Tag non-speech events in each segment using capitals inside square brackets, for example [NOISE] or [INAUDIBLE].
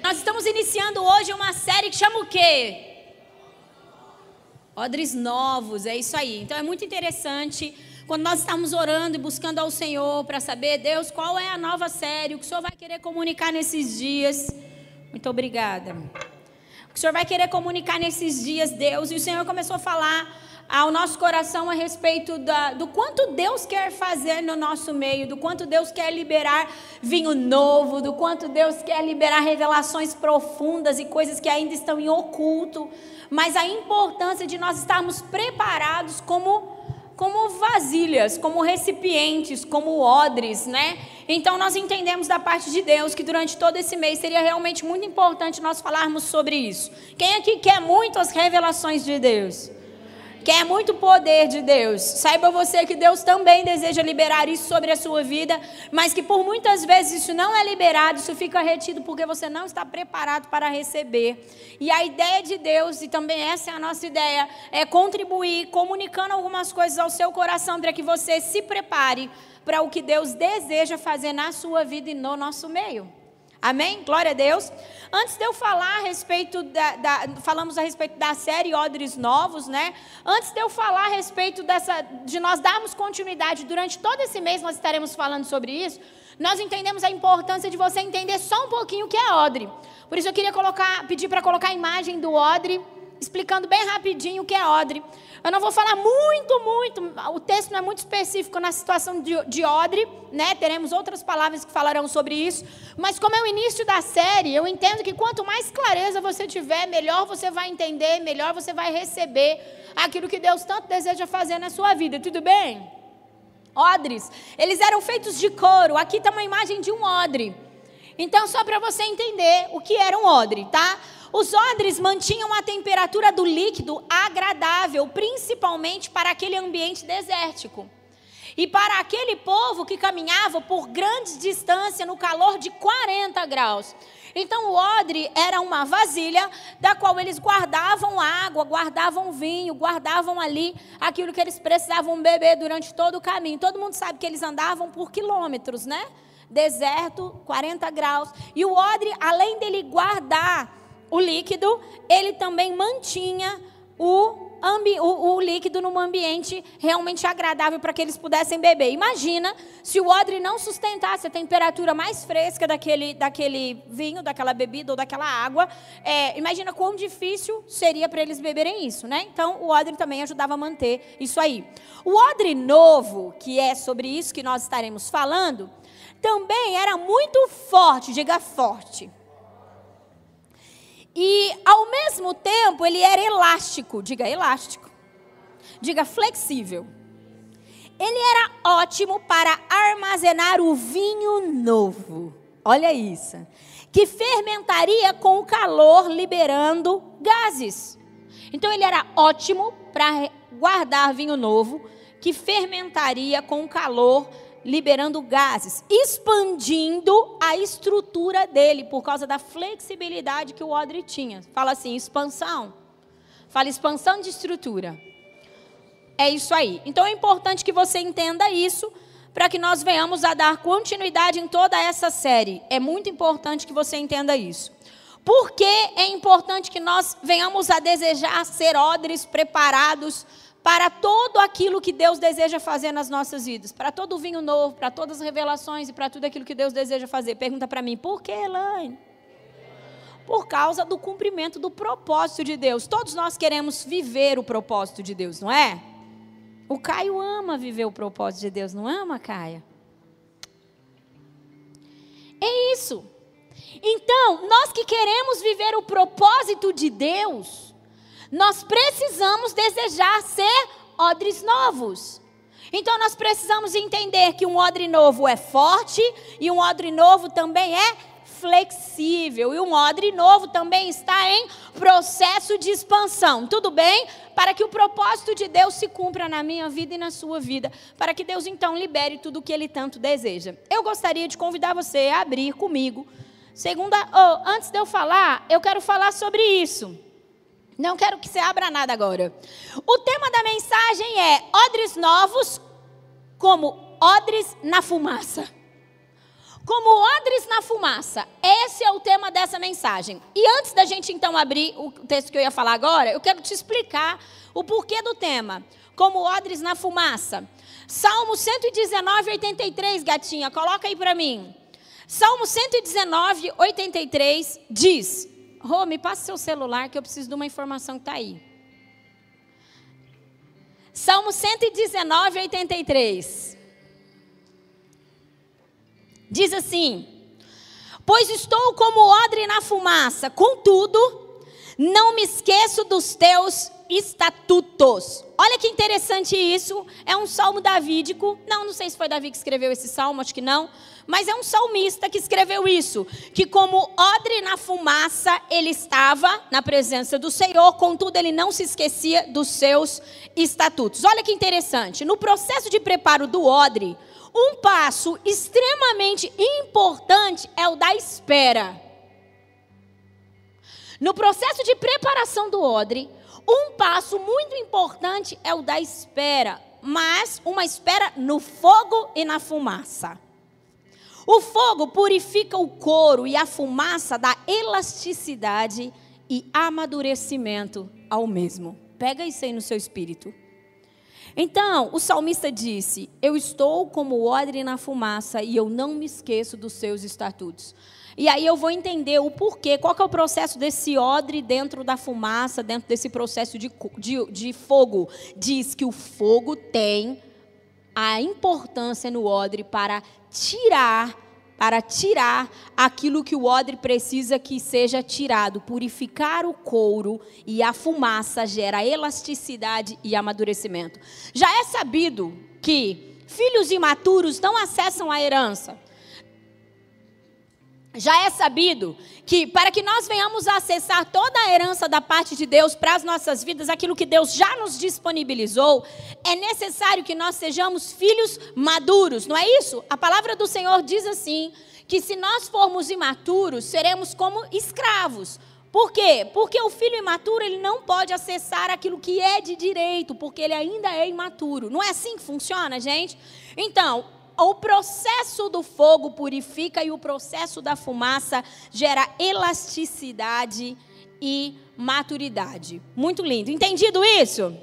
Nós estamos iniciando hoje uma série que chama o quê? Odres novos, é isso aí. Então é muito interessante quando nós estamos orando e buscando ao Senhor para saber, Deus, qual é a nova série, o que o Senhor vai querer comunicar nesses dias. Muito obrigada. O que o Senhor vai querer comunicar nesses dias, Deus. E o Senhor começou a falar ao nosso coração a respeito da, do quanto Deus quer fazer no nosso meio, do quanto Deus quer liberar vinho novo, do quanto Deus quer liberar revelações profundas e coisas que ainda estão em oculto, mas a importância de nós estarmos preparados como como vasilhas, como recipientes, como odres, né? Então nós entendemos da parte de Deus que durante todo esse mês seria realmente muito importante nós falarmos sobre isso. Quem aqui quer muito as revelações de Deus? Quer muito poder de Deus, saiba você que Deus também deseja liberar isso sobre a sua vida, mas que por muitas vezes isso não é liberado, isso fica retido porque você não está preparado para receber. E a ideia de Deus, e também essa é a nossa ideia, é contribuir comunicando algumas coisas ao seu coração para que você se prepare para o que Deus deseja fazer na sua vida e no nosso meio. Amém? Glória a Deus. Antes de eu falar a respeito da, da, falamos a respeito da série Odres Novos, né? Antes de eu falar a respeito dessa, de nós darmos continuidade durante todo esse mês, nós estaremos falando sobre isso. Nós entendemos a importância de você entender só um pouquinho o que é odre. Por isso eu queria colocar, pedir para colocar a imagem do odre explicando bem rapidinho o que é odre. Eu não vou falar muito, muito, o texto não é muito específico na situação de, de odre, né? Teremos outras palavras que falarão sobre isso. Mas como é o início da série, eu entendo que quanto mais clareza você tiver, melhor você vai entender, melhor você vai receber aquilo que Deus tanto deseja fazer na sua vida. Tudo bem? Odres, eles eram feitos de couro. Aqui está uma imagem de um odre. Então, só para você entender o que era um odre, tá? Os odres mantinham a temperatura do líquido agradável, principalmente para aquele ambiente desértico. E para aquele povo que caminhava por grandes distâncias no calor de 40 graus. Então o odre era uma vasilha da qual eles guardavam água, guardavam vinho, guardavam ali aquilo que eles precisavam beber durante todo o caminho. Todo mundo sabe que eles andavam por quilômetros, né? Deserto, 40 graus. E o odre, além dele guardar o líquido, ele também mantinha o, o, o líquido num ambiente realmente agradável para que eles pudessem beber. Imagina se o odre não sustentasse a temperatura mais fresca daquele, daquele vinho, daquela bebida ou daquela água. É, imagina quão difícil seria para eles beberem isso, né? Então, o odre também ajudava a manter isso aí. O odre novo, que é sobre isso que nós estaremos falando, também era muito forte, diga forte. E ao mesmo tempo ele era elástico, diga elástico, diga flexível. Ele era ótimo para armazenar o vinho novo. Olha isso. Que fermentaria com o calor, liberando gases. Então ele era ótimo para guardar vinho novo, que fermentaria com o calor, liberando gases, expandindo a estrutura dele por causa da flexibilidade que o odre tinha. Fala assim, expansão. Fala expansão de estrutura. É isso aí. Então é importante que você entenda isso para que nós venhamos a dar continuidade em toda essa série. É muito importante que você entenda isso. Por que é importante que nós venhamos a desejar ser odres preparados para todo aquilo que Deus deseja fazer nas nossas vidas, para todo o vinho novo, para todas as revelações e para tudo aquilo que Deus deseja fazer. Pergunta para mim, por que, Elaine? Por causa do cumprimento do propósito de Deus. Todos nós queremos viver o propósito de Deus, não é? O Caio ama viver o propósito de Deus, não ama, Caia? É isso. Então, nós que queremos viver o propósito de Deus, nós precisamos desejar ser odres novos. Então nós precisamos entender que um odre novo é forte e um odre novo também é flexível. E um odre novo também está em processo de expansão. Tudo bem? Para que o propósito de Deus se cumpra na minha vida e na sua vida. Para que Deus então libere tudo o que Ele tanto deseja. Eu gostaria de convidar você a abrir comigo. Segunda, oh, antes de eu falar, eu quero falar sobre isso. Não quero que você abra nada agora. O tema da mensagem é odres novos como odres na fumaça. como odres na fumaça. Esse é o tema dessa mensagem. E antes da gente então abrir o texto que eu ia falar agora, eu quero te explicar o porquê do tema. Como odres na fumaça. Salmo 119, 83, gatinha, coloca aí para mim. Salmo 119, 83 diz: Rô, me passa seu celular que eu preciso de uma informação que está aí. Salmo 119, 83. Diz assim: Pois estou como odre na fumaça, contudo, não me esqueço dos teus estatutos. Olha que interessante isso. É um salmo davídico. Não, não sei se foi Davi que escreveu esse salmo, acho que não. Mas é um salmista que escreveu isso. Que como odre na fumaça, ele estava na presença do Senhor, contudo, ele não se esquecia dos seus estatutos. Olha que interessante. No processo de preparo do odre, um passo extremamente importante é o da espera. No processo de preparação do odre, um passo muito importante é o da espera, mas uma espera no fogo e na fumaça. O fogo purifica o couro e a fumaça dá elasticidade e amadurecimento ao mesmo. Pega isso aí no seu espírito. Então, o salmista disse: Eu estou como odre na fumaça e eu não me esqueço dos seus estatutos. E aí eu vou entender o porquê, qual que é o processo desse odre dentro da fumaça, dentro desse processo de, de, de fogo. Diz que o fogo tem a importância no odre para tirar para tirar aquilo que o odre precisa que seja tirado, purificar o couro e a fumaça gera elasticidade e amadurecimento. Já é sabido que filhos imaturos não acessam a herança. Já é sabido que para que nós venhamos a acessar toda a herança da parte de Deus para as nossas vidas, aquilo que Deus já nos disponibilizou, é necessário que nós sejamos filhos maduros, não é isso? A palavra do Senhor diz assim: que se nós formos imaturos, seremos como escravos. Por quê? Porque o filho imaturo ele não pode acessar aquilo que é de direito, porque ele ainda é imaturo. Não é assim que funciona, gente? Então, o processo do fogo purifica e o processo da fumaça gera elasticidade e maturidade. Muito lindo. Entendido isso?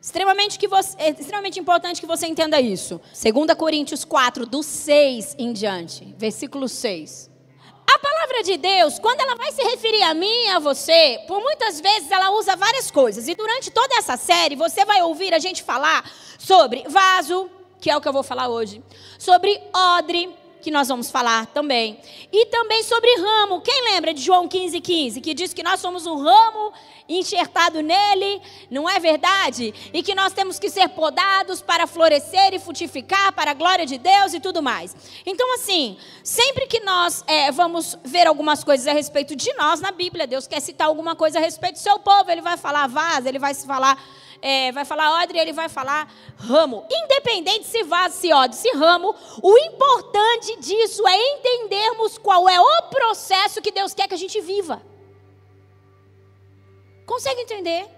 Extremamente, que você, é extremamente importante que você entenda isso. 2 Coríntios 4, do 6 em diante, versículo 6. A palavra de Deus, quando ela vai se referir a mim e a você, por muitas vezes ela usa várias coisas. E durante toda essa série, você vai ouvir a gente falar sobre vaso, que é o que eu vou falar hoje, sobre odre, que nós vamos falar também, e também sobre ramo. Quem lembra de João 15, 15, que diz que nós somos um ramo enxertado nele, não é verdade? E que nós temos que ser podados para florescer e frutificar para a glória de Deus e tudo mais. Então, assim, sempre que nós é, vamos ver algumas coisas a respeito de nós na Bíblia, Deus quer citar alguma coisa a respeito do seu povo, ele vai falar vaza, ele vai falar é, vai falar odre, ele vai falar ramo. Independente se vaso, se odre, se ramo, o importante disso é entendermos qual é o processo que Deus quer que a gente viva. Consegue entender?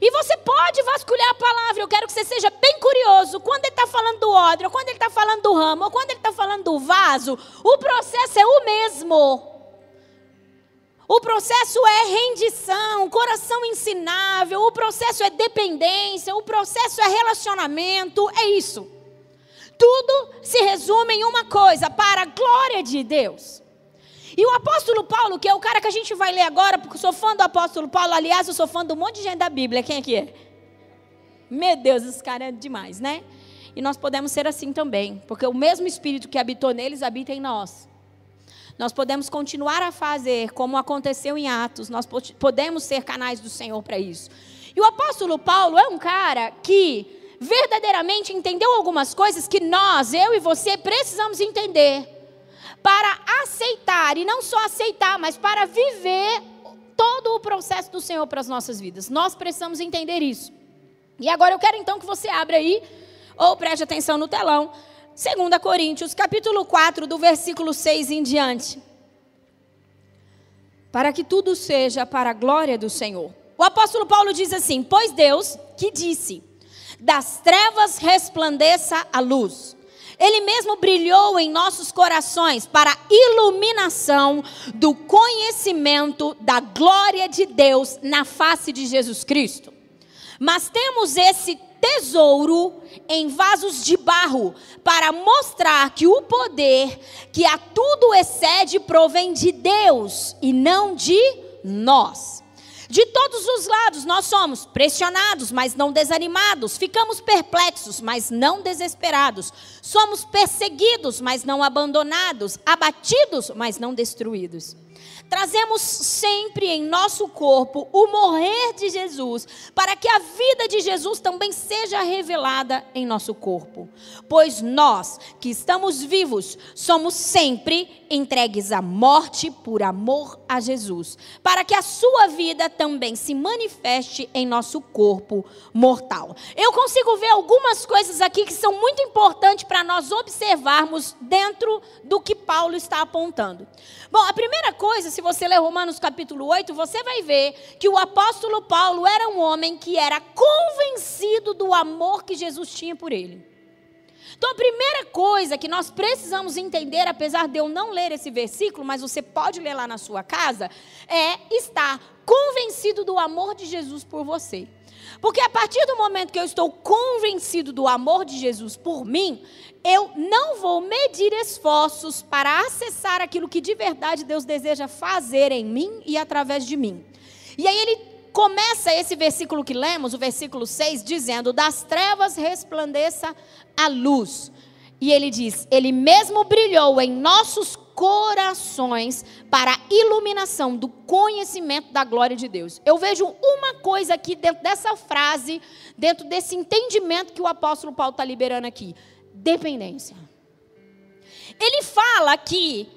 E você pode vasculhar a palavra. Eu quero que você seja bem curioso. Quando ele está falando do odre, ou quando ele está falando do ramo, ou quando ele está falando do vaso, o processo é o mesmo. O processo é rendição, coração ensinável, o processo é dependência, o processo é relacionamento, é isso. Tudo se resume em uma coisa, para a glória de Deus. E o apóstolo Paulo, que é o cara que a gente vai ler agora, porque eu sou fã do apóstolo Paulo, aliás, eu sou fã de um monte de gente da Bíblia, quem é que é? Meu Deus, esse cara é demais, né? E nós podemos ser assim também, porque o mesmo Espírito que habitou neles habita em nós. Nós podemos continuar a fazer como aconteceu em Atos, nós podemos ser canais do Senhor para isso. E o apóstolo Paulo é um cara que verdadeiramente entendeu algumas coisas que nós, eu e você, precisamos entender para aceitar, e não só aceitar, mas para viver todo o processo do Senhor para as nossas vidas. Nós precisamos entender isso. E agora eu quero então que você abra aí, ou preste atenção no telão, 2 Coríntios, capítulo 4, do versículo 6 em diante. Para que tudo seja para a glória do Senhor. O apóstolo Paulo diz assim: Pois Deus que disse: Das trevas resplandeça a luz, Ele mesmo brilhou em nossos corações para a iluminação do conhecimento da glória de Deus na face de Jesus Cristo. Mas temos esse tesouro em vasos de barro para mostrar que o poder que a tudo excede provém de Deus e não de nós. De todos os lados nós somos pressionados, mas não desanimados, ficamos perplexos, mas não desesperados, somos perseguidos, mas não abandonados, abatidos, mas não destruídos. Trazemos sempre em nosso corpo o morrer de Jesus, para que a vida de Jesus também seja revelada em nosso corpo. Pois nós, que estamos vivos, somos sempre entregues à morte por amor a Jesus, para que a sua vida também se manifeste em nosso corpo mortal. Eu consigo ver algumas coisas aqui que são muito importantes para nós observarmos dentro do que Paulo está apontando. Bom, a primeira coisa, se você ler Romanos capítulo 8, você vai ver que o apóstolo Paulo era um homem que era convencido do amor que Jesus tinha por ele. Então, a primeira coisa que nós precisamos entender, apesar de eu não ler esse versículo, mas você pode ler lá na sua casa, é estar convencido do amor de Jesus por você. Porque a partir do momento que eu estou convencido do amor de Jesus por mim, eu não vou medir esforços para acessar aquilo que de verdade Deus deseja fazer em mim e através de mim. E aí ele começa esse versículo que lemos, o versículo 6, dizendo: Das trevas resplandeça a luz. E ele diz: Ele mesmo brilhou em nossos corações para a iluminação do conhecimento da glória de Deus. Eu vejo uma coisa aqui dentro dessa frase, dentro desse entendimento que o apóstolo Paulo está liberando aqui: dependência. Ele fala que,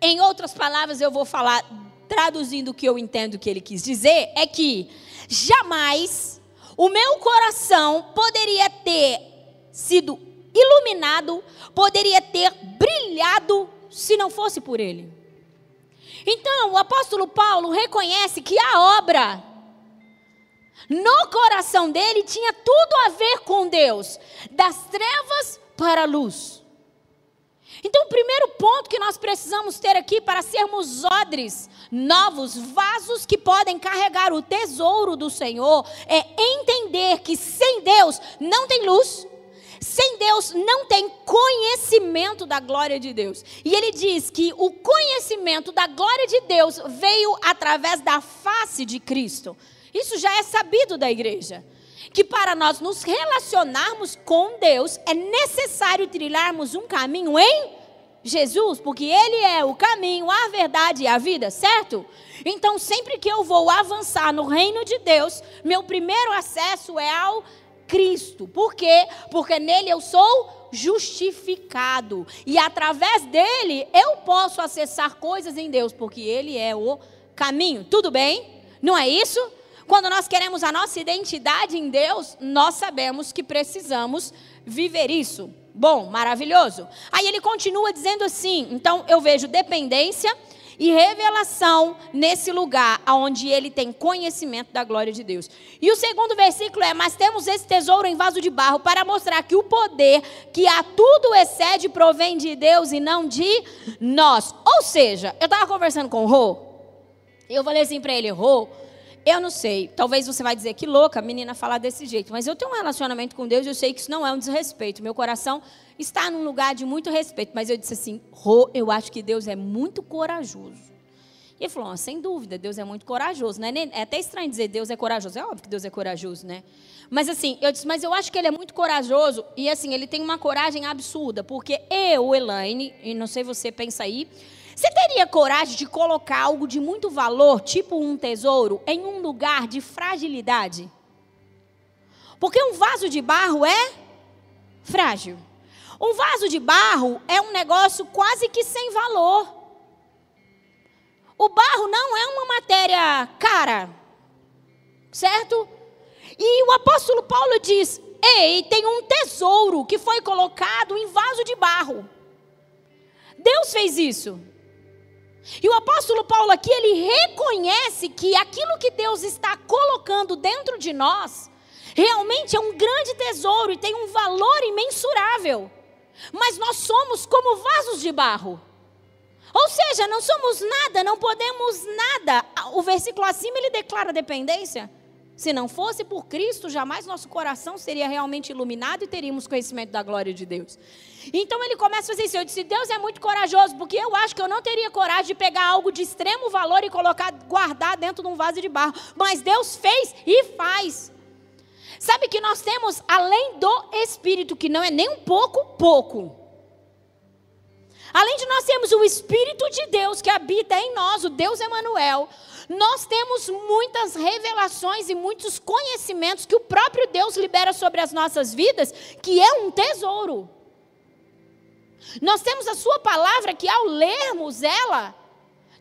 em outras palavras, eu vou falar, traduzindo o que eu entendo que ele quis dizer, é que jamais o meu coração poderia ter sido iluminado, poderia ter brilhado se não fosse por ele. Então, o apóstolo Paulo reconhece que a obra no coração dele tinha tudo a ver com Deus, das trevas para a luz. Então, o primeiro ponto que nós precisamos ter aqui para sermos odres, novos, vasos que podem carregar o tesouro do Senhor, é entender que sem Deus não tem luz, sem Deus não tem conhecimento da glória de Deus. E ele diz que o conhecimento da glória de Deus veio através da face de Cristo. Isso já é sabido da igreja. Que para nós nos relacionarmos com Deus é necessário trilharmos um caminho em Jesus, porque Ele é o caminho, a verdade e a vida, certo? Então, sempre que eu vou avançar no reino de Deus, meu primeiro acesso é ao Cristo. Por quê? Porque nele eu sou justificado. E através dele eu posso acessar coisas em Deus, porque ele é o caminho. Tudo bem? Não é isso? Quando nós queremos a nossa identidade em Deus, nós sabemos que precisamos viver isso. Bom, maravilhoso. Aí ele continua dizendo assim: então eu vejo dependência e revelação nesse lugar onde ele tem conhecimento da glória de Deus. E o segundo versículo é: Mas temos esse tesouro em vaso de barro para mostrar que o poder que a tudo excede provém de Deus e não de nós. Ou seja, eu estava conversando com o Rô, e eu falei assim para ele: Rô, eu não sei, talvez você vai dizer que louca a menina falar desse jeito, mas eu tenho um relacionamento com Deus e eu sei que isso não é um desrespeito. Meu coração está num lugar de muito respeito, mas eu disse assim: Rô, eu acho que Deus é muito corajoso. E ele falou: sem dúvida, Deus é muito corajoso. Né? É até estranho dizer Deus é corajoso. É óbvio que Deus é corajoso, né? Mas assim, eu disse, mas eu acho que ele é muito corajoso. E assim, ele tem uma coragem absurda. Porque eu, Elaine, e não sei você pensa aí, você teria coragem de colocar algo de muito valor, tipo um tesouro, em um lugar de fragilidade? Porque um vaso de barro é frágil. Um vaso de barro é um negócio quase que sem valor. O barro não é uma matéria cara, certo? E o apóstolo Paulo diz: Ei, tem um tesouro que foi colocado em vaso de barro. Deus fez isso. E o apóstolo Paulo aqui, ele reconhece que aquilo que Deus está colocando dentro de nós, realmente é um grande tesouro e tem um valor imensurável. mas nós somos como vasos de barro. Ou seja, não somos nada, não podemos nada. O versículo acima ele declara dependência. Se não fosse por Cristo, jamais nosso coração seria realmente iluminado e teríamos conhecimento da glória de Deus. Então ele começa a fazer isso. Eu disse: Deus é muito corajoso, porque eu acho que eu não teria coragem de pegar algo de extremo valor e colocar, guardar dentro de um vaso de barro. Mas Deus fez e faz. Sabe que nós temos, além do Espírito, que não é nem um pouco, pouco. Além de nós termos o Espírito de Deus que habita em nós, o Deus Emanuel, nós temos muitas revelações e muitos conhecimentos que o próprio Deus libera sobre as nossas vidas, que é um tesouro. Nós temos a sua palavra que ao lermos ela,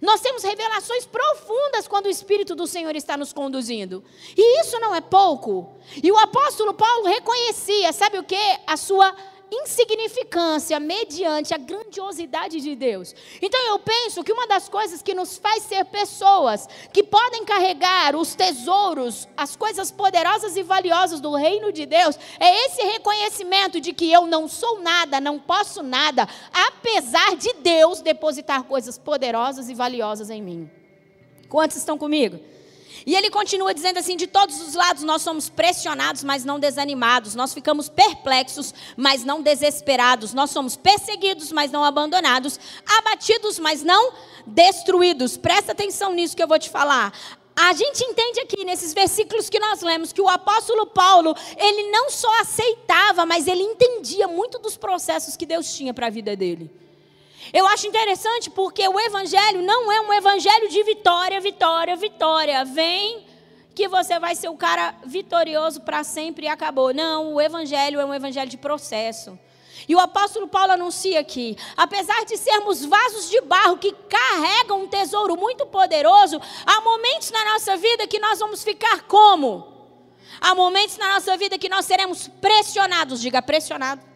nós temos revelações profundas quando o Espírito do Senhor está nos conduzindo. E isso não é pouco. E o apóstolo Paulo reconhecia, sabe o que? A sua insignificância mediante a grandiosidade de Deus. Então eu penso que uma das coisas que nos faz ser pessoas que podem carregar os tesouros, as coisas poderosas e valiosas do reino de Deus, é esse reconhecimento de que eu não sou nada, não posso nada, apesar de Deus depositar coisas poderosas e valiosas em mim. Quantos estão comigo? E ele continua dizendo assim: de todos os lados nós somos pressionados, mas não desanimados. Nós ficamos perplexos, mas não desesperados. Nós somos perseguidos, mas não abandonados. Abatidos, mas não destruídos. Presta atenção nisso que eu vou te falar. A gente entende aqui nesses versículos que nós lemos que o apóstolo Paulo, ele não só aceitava, mas ele entendia muito dos processos que Deus tinha para a vida dele. Eu acho interessante porque o evangelho não é um evangelho de vitória, vitória, vitória. Vem que você vai ser o cara vitorioso para sempre e acabou. Não, o evangelho é um evangelho de processo. E o apóstolo Paulo anuncia aqui: apesar de sermos vasos de barro que carregam um tesouro muito poderoso, há momentos na nossa vida que nós vamos ficar como? Há momentos na nossa vida que nós seremos pressionados, diga pressionado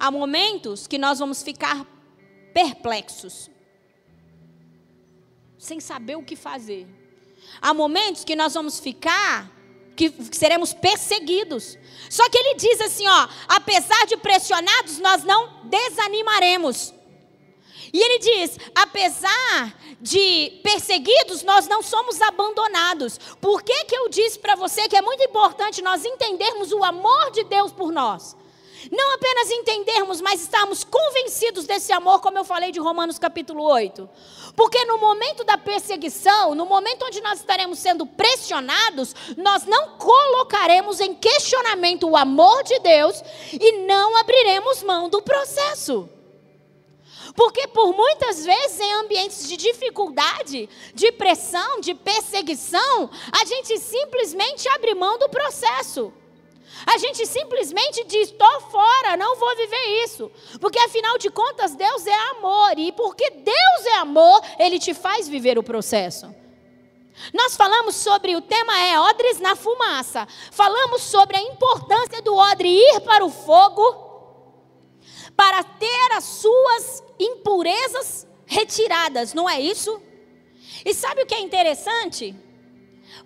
há momentos que nós vamos ficar perplexos, sem saber o que fazer. Há momentos que nós vamos ficar que seremos perseguidos. Só que ele diz assim, ó, apesar de pressionados, nós não desanimaremos. E ele diz: apesar de perseguidos, nós não somos abandonados. Por que, que eu disse para você que é muito importante nós entendermos o amor de Deus por nós? Não apenas entendermos, mas estarmos convencidos desse amor, como eu falei de Romanos capítulo 8. Porque no momento da perseguição, no momento onde nós estaremos sendo pressionados, nós não colocaremos em questionamento o amor de Deus e não abriremos mão do processo. Porque por muitas vezes em ambientes de dificuldade, de pressão, de perseguição, a gente simplesmente abre mão do processo. A gente simplesmente diz: estou fora, não vou viver isso. Porque afinal de contas, Deus é amor. E porque Deus é amor, Ele te faz viver o processo. Nós falamos sobre o tema é odres na fumaça. Falamos sobre a importância do odre ir para o fogo para ter as suas impurezas retiradas, não é isso? E sabe o que é interessante?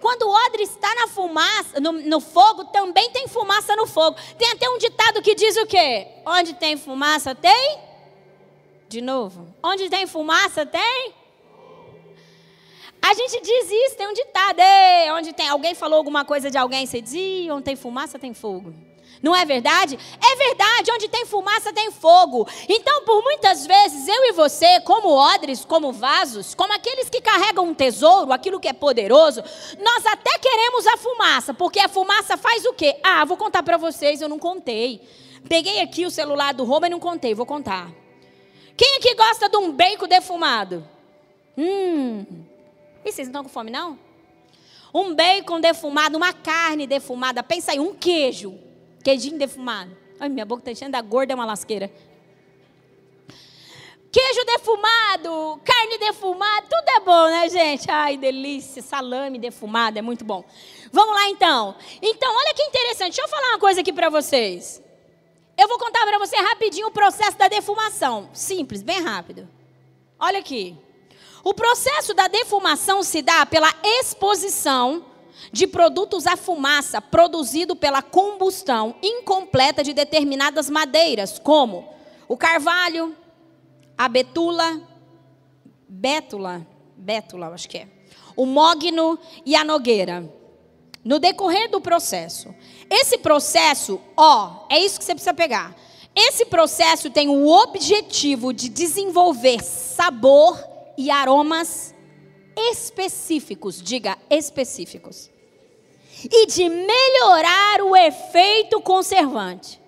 Quando o odre está na fumaça, no, no, fogo, também tem fumaça no fogo. Tem até um ditado que diz o quê? Onde tem fumaça, tem? De novo. Onde tem fumaça, tem? A gente diz isso, tem um ditado. Ei, onde tem alguém falou alguma coisa de alguém, você diz, onde tem fumaça, tem fogo. Não é verdade? É verdade, onde tem fumaça tem fogo. Então, por muitas vezes, eu e você, como odres, como vasos, como aqueles que carregam um tesouro, aquilo que é poderoso, nós até queremos a fumaça, porque a fumaça faz o quê? Ah, vou contar para vocês, eu não contei. Peguei aqui o celular do Roma e não contei, vou contar. Quem aqui gosta de um bacon defumado? Hum. E vocês não estão com fome, não? Um bacon defumado, uma carne defumada, pensa aí, um queijo. Queijinho defumado. Ai, minha boca está enchendo, a gorda é uma lasqueira. Queijo defumado, carne defumada, tudo é bom, né, gente? Ai, delícia, salame defumado, é muito bom. Vamos lá então. Então, olha que interessante. Deixa eu falar uma coisa aqui para vocês. Eu vou contar para você rapidinho o processo da defumação. Simples, bem rápido. Olha aqui. O processo da defumação se dá pela exposição de produtos a fumaça produzido pela combustão incompleta de determinadas madeiras, como o carvalho, a betula, bétula, bétula, acho que é, o mogno e a nogueira. No decorrer do processo. Esse processo, ó, é isso que você precisa pegar. Esse processo tem o objetivo de desenvolver sabor e aromas específicos, diga específicos e de melhorar o efeito conservante.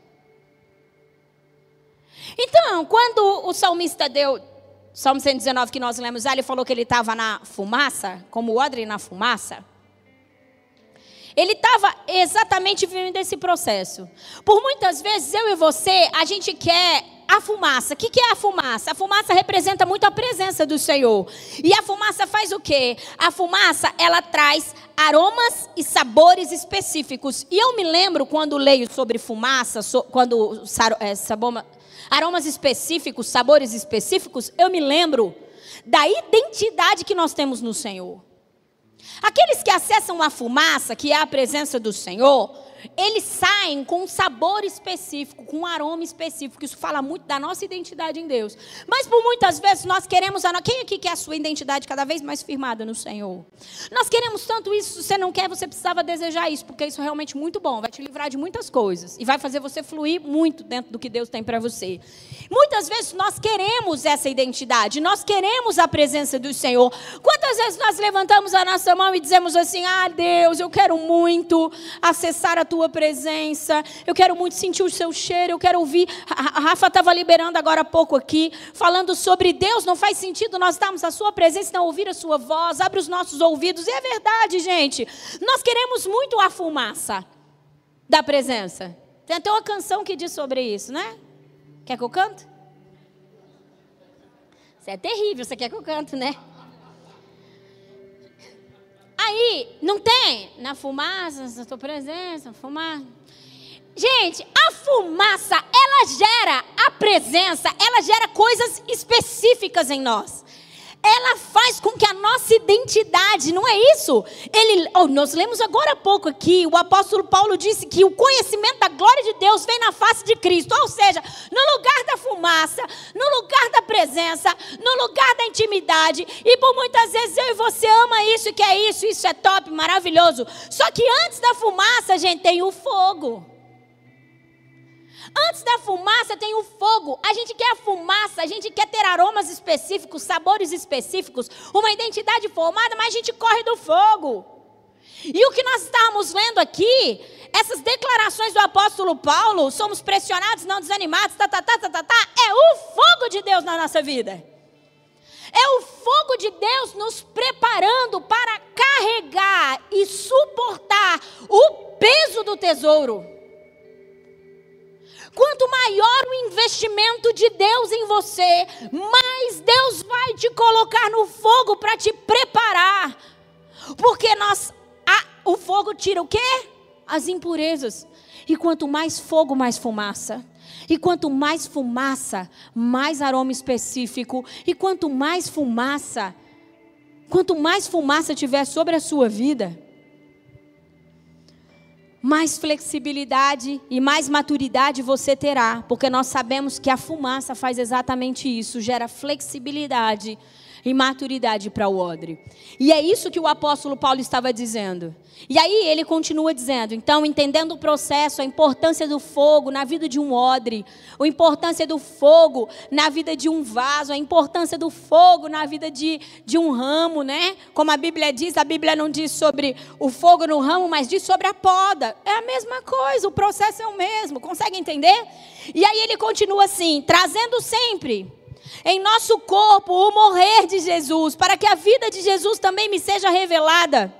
Então, quando o salmista deu, Salmo 119 que nós lemos, ele falou que ele estava na fumaça, como o odre na fumaça. Ele estava exatamente vivendo esse processo. Por muitas vezes, eu e você, a gente quer a fumaça. O que, é a fumaça? A fumaça representa muito a presença do Senhor. E a fumaça faz o quê? A fumaça, ela traz aromas e sabores específicos. E eu me lembro quando leio sobre fumaça, so, quando é, saboma, aromas específicos, sabores específicos, eu me lembro da identidade que nós temos no Senhor. Aqueles que acessam a fumaça, que é a presença do Senhor, eles saem com um sabor específico, com um aroma específico. Isso fala muito da nossa identidade em Deus. Mas por muitas vezes nós queremos. A... Quem aqui quer a sua identidade cada vez mais firmada no Senhor? Nós queremos tanto isso. Se você não quer, você precisava desejar isso, porque isso é realmente muito bom. Vai te livrar de muitas coisas e vai fazer você fluir muito dentro do que Deus tem para você. Muitas vezes nós queremos essa identidade, nós queremos a presença do Senhor. Quantas vezes nós levantamos a nossa mão e dizemos assim: Ah, Deus, eu quero muito acessar a tua presença, eu quero muito sentir o seu cheiro, eu quero ouvir. A Rafa estava liberando agora há pouco aqui, falando sobre Deus. Não faz sentido nós estarmos à sua presença e não ouvir a sua voz. Abre os nossos ouvidos. E é verdade, gente. Nós queremos muito a fumaça da presença. Tem até uma canção que diz sobre isso, né? Quer que eu canto? Você é terrível, você quer que eu canto, né? Aí, não tem? Na fumaça, na tua presença, fumar. Gente, a fumaça, ela gera a presença, ela gera coisas específicas em nós ela faz com que a nossa identidade, não é isso? Ele, oh, nós lemos agora há pouco aqui, o apóstolo Paulo disse que o conhecimento da glória de Deus vem na face de Cristo, ou seja, no lugar da fumaça, no lugar da presença, no lugar da intimidade, e por muitas vezes eu e você ama isso, que é isso, isso é top, maravilhoso. Só que antes da fumaça, gente, tem o fogo. Antes da fumaça tem o fogo. A gente quer a fumaça, a gente quer ter aromas específicos, sabores específicos, uma identidade formada, mas a gente corre do fogo. E o que nós estávamos lendo aqui, essas declarações do apóstolo Paulo, somos pressionados, não desanimados, tá, tá, tá, tá, tá, tá, é o fogo de Deus na nossa vida. É o fogo de Deus nos preparando para carregar e suportar o peso do tesouro. Quanto maior o investimento de Deus em você, mais Deus vai te colocar no fogo para te preparar. Porque nós, o fogo tira o quê? As impurezas. E quanto mais fogo, mais fumaça. E quanto mais fumaça, mais aroma específico. E quanto mais fumaça, quanto mais fumaça tiver sobre a sua vida, mais flexibilidade e mais maturidade você terá, porque nós sabemos que a fumaça faz exatamente isso, gera flexibilidade e maturidade para o odre. E é isso que o apóstolo Paulo estava dizendo. E aí ele continua dizendo: então, entendendo o processo, a importância do fogo na vida de um odre, a importância do fogo na vida de um vaso, a importância do fogo na vida de, de um ramo, né? Como a Bíblia diz, a Bíblia não diz sobre o fogo no ramo, mas diz sobre a poda. É a mesma coisa, o processo é o mesmo. Consegue entender? E aí ele continua assim, trazendo sempre em nosso corpo o morrer de Jesus, para que a vida de Jesus também me seja revelada.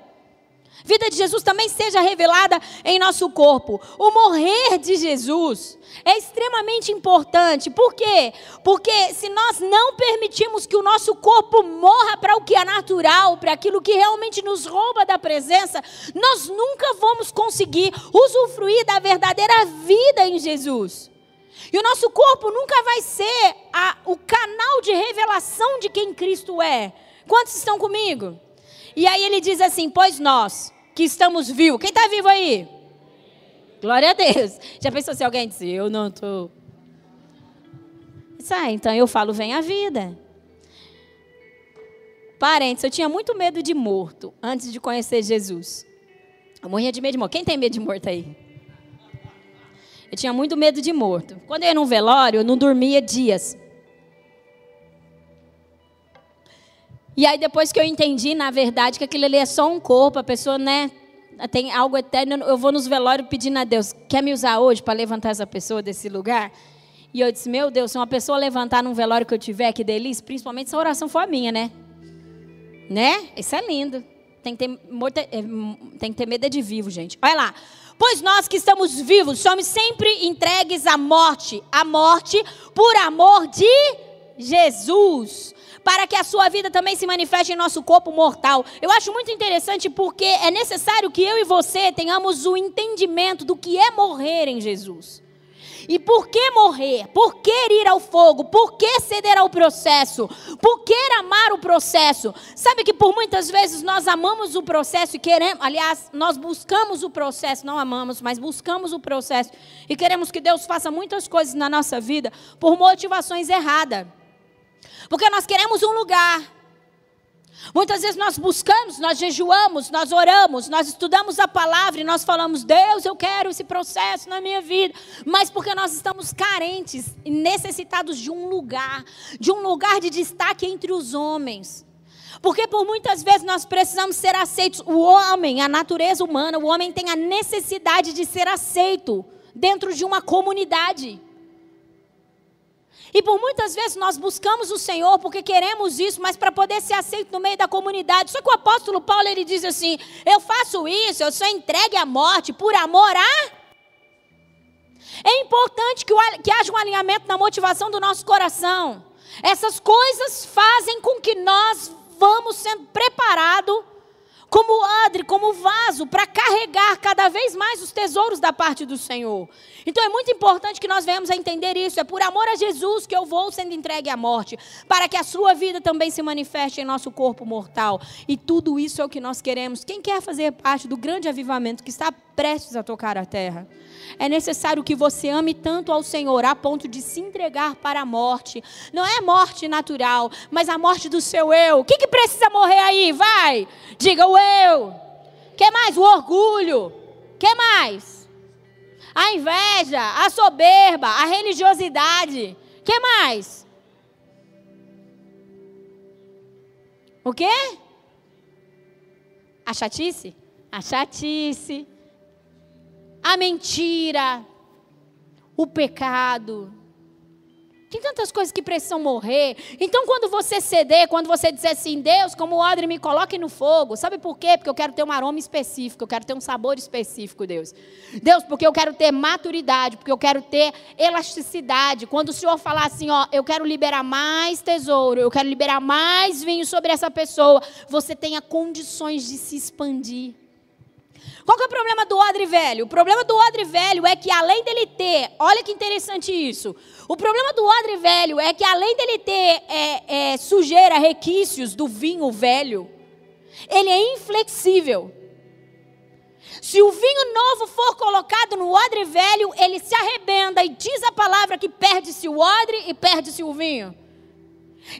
Vida de Jesus também seja revelada em nosso corpo. O morrer de Jesus é extremamente importante. Por quê? Porque se nós não permitirmos que o nosso corpo morra para o que é natural, para aquilo que realmente nos rouba da presença, nós nunca vamos conseguir usufruir da verdadeira vida em Jesus. E o nosso corpo nunca vai ser a, o canal de revelação de quem Cristo é. Quantos estão comigo? E aí ele diz assim: Pois nós, que estamos vivos. Quem está vivo aí? Glória a Deus. Já pensou se alguém disse, eu não estou. Ah, então eu falo, vem a vida. Parentes, eu tinha muito medo de morto antes de conhecer Jesus. Eu morria de medo de morto. Quem tem medo de morto aí? Eu tinha muito medo de morto. Quando eu ia num velório, eu não dormia dias. E aí depois que eu entendi, na verdade, que aquilo ali é só um corpo, a pessoa, né, tem algo eterno, eu vou nos velórios pedindo a Deus, quer me usar hoje para levantar essa pessoa desse lugar? E eu disse, meu Deus, se uma pessoa levantar num velório que eu tiver, que delícia, principalmente se a oração for a minha, né? Né? Isso é lindo. Tem que ter, é, tem que ter medo de vivo, gente. Olha lá. Pois nós que estamos vivos somos sempre entregues à morte, à morte por amor de Jesus para que a sua vida também se manifeste em nosso corpo mortal. Eu acho muito interessante porque é necessário que eu e você tenhamos o entendimento do que é morrer em Jesus. E por que morrer? Por que ir ao fogo? Por que ceder ao processo? Por que amar o processo? Sabe que por muitas vezes nós amamos o processo e queremos, aliás, nós buscamos o processo, não amamos, mas buscamos o processo e queremos que Deus faça muitas coisas na nossa vida por motivações erradas. Porque nós queremos um lugar. Muitas vezes nós buscamos, nós jejuamos, nós oramos, nós estudamos a palavra e nós falamos, Deus, eu quero esse processo na minha vida. Mas porque nós estamos carentes e necessitados de um lugar, de um lugar de destaque entre os homens. Porque por muitas vezes nós precisamos ser aceitos. O homem, a natureza humana, o homem tem a necessidade de ser aceito dentro de uma comunidade. E por muitas vezes nós buscamos o Senhor porque queremos isso, mas para poder ser aceito no meio da comunidade. Só que o apóstolo Paulo ele diz assim: Eu faço isso, eu sou entregue à morte por amor a. É importante que, o, que haja um alinhamento na motivação do nosso coração. Essas coisas fazem com que nós vamos sendo preparados como odre, como vaso, para carregar cada vez mais os tesouros da parte do Senhor. Então é muito importante que nós venhamos a entender isso. É por amor a Jesus que eu vou sendo entregue à morte, para que a sua vida também se manifeste em nosso corpo mortal. E tudo isso é o que nós queremos. Quem quer fazer parte do grande avivamento que está prestes a tocar a terra? É necessário que você ame tanto ao Senhor a ponto de se entregar para a morte. Não é morte natural, mas a morte do seu eu. O que, que precisa morrer aí? Vai! Diga o eu. que mais? O orgulho. que mais? A inveja, a soberba, a religiosidade. que mais? O quê? A chatice? A chatice a mentira, o pecado. Tem tantas coisas que precisam morrer. Então, quando você ceder, quando você disser assim, Deus, como o odre me coloque no fogo, sabe por quê? Porque eu quero ter um aroma específico, eu quero ter um sabor específico, Deus. Deus, porque eu quero ter maturidade, porque eu quero ter elasticidade. Quando o Senhor falar assim, ó, eu quero liberar mais tesouro, eu quero liberar mais vinho sobre essa pessoa, você tenha condições de se expandir. Qual que é o problema do odre velho? O problema do odre velho é que além dele ter, olha que interessante isso. O problema do odre velho é que além dele ter é, é, sujeira, requícios do vinho velho, ele é inflexível. Se o vinho novo for colocado no odre velho, ele se arrebenta e diz a palavra que perde-se o odre e perde-se o vinho.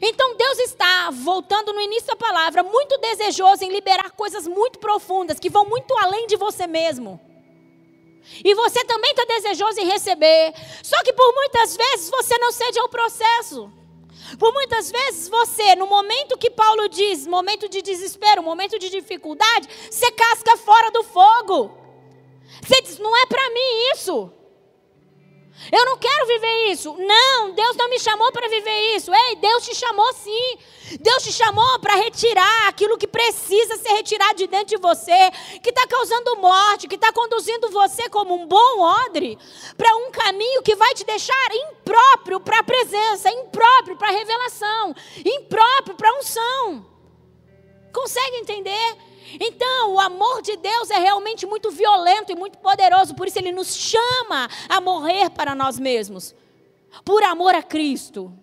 Então Deus está, voltando no início da palavra, muito desejoso em liberar coisas muito profundas, que vão muito além de você mesmo. E você também está desejoso em receber. Só que por muitas vezes você não cede ao processo. Por muitas vezes você, no momento que Paulo diz, momento de desespero, momento de dificuldade, você casca fora do fogo. Você diz, não é para mim isso. Eu não quero viver isso. Não, Deus não me chamou para viver isso. Ei, Deus te chamou sim. Deus te chamou para retirar aquilo que precisa ser retirado de dentro de você, que está causando morte, que está conduzindo você como um bom odre para um caminho que vai te deixar impróprio para a presença, impróprio para a revelação, impróprio para a unção. Consegue entender? Então, o amor de Deus é realmente muito violento e muito poderoso, por isso ele nos chama a morrer para nós mesmos, por amor a Cristo.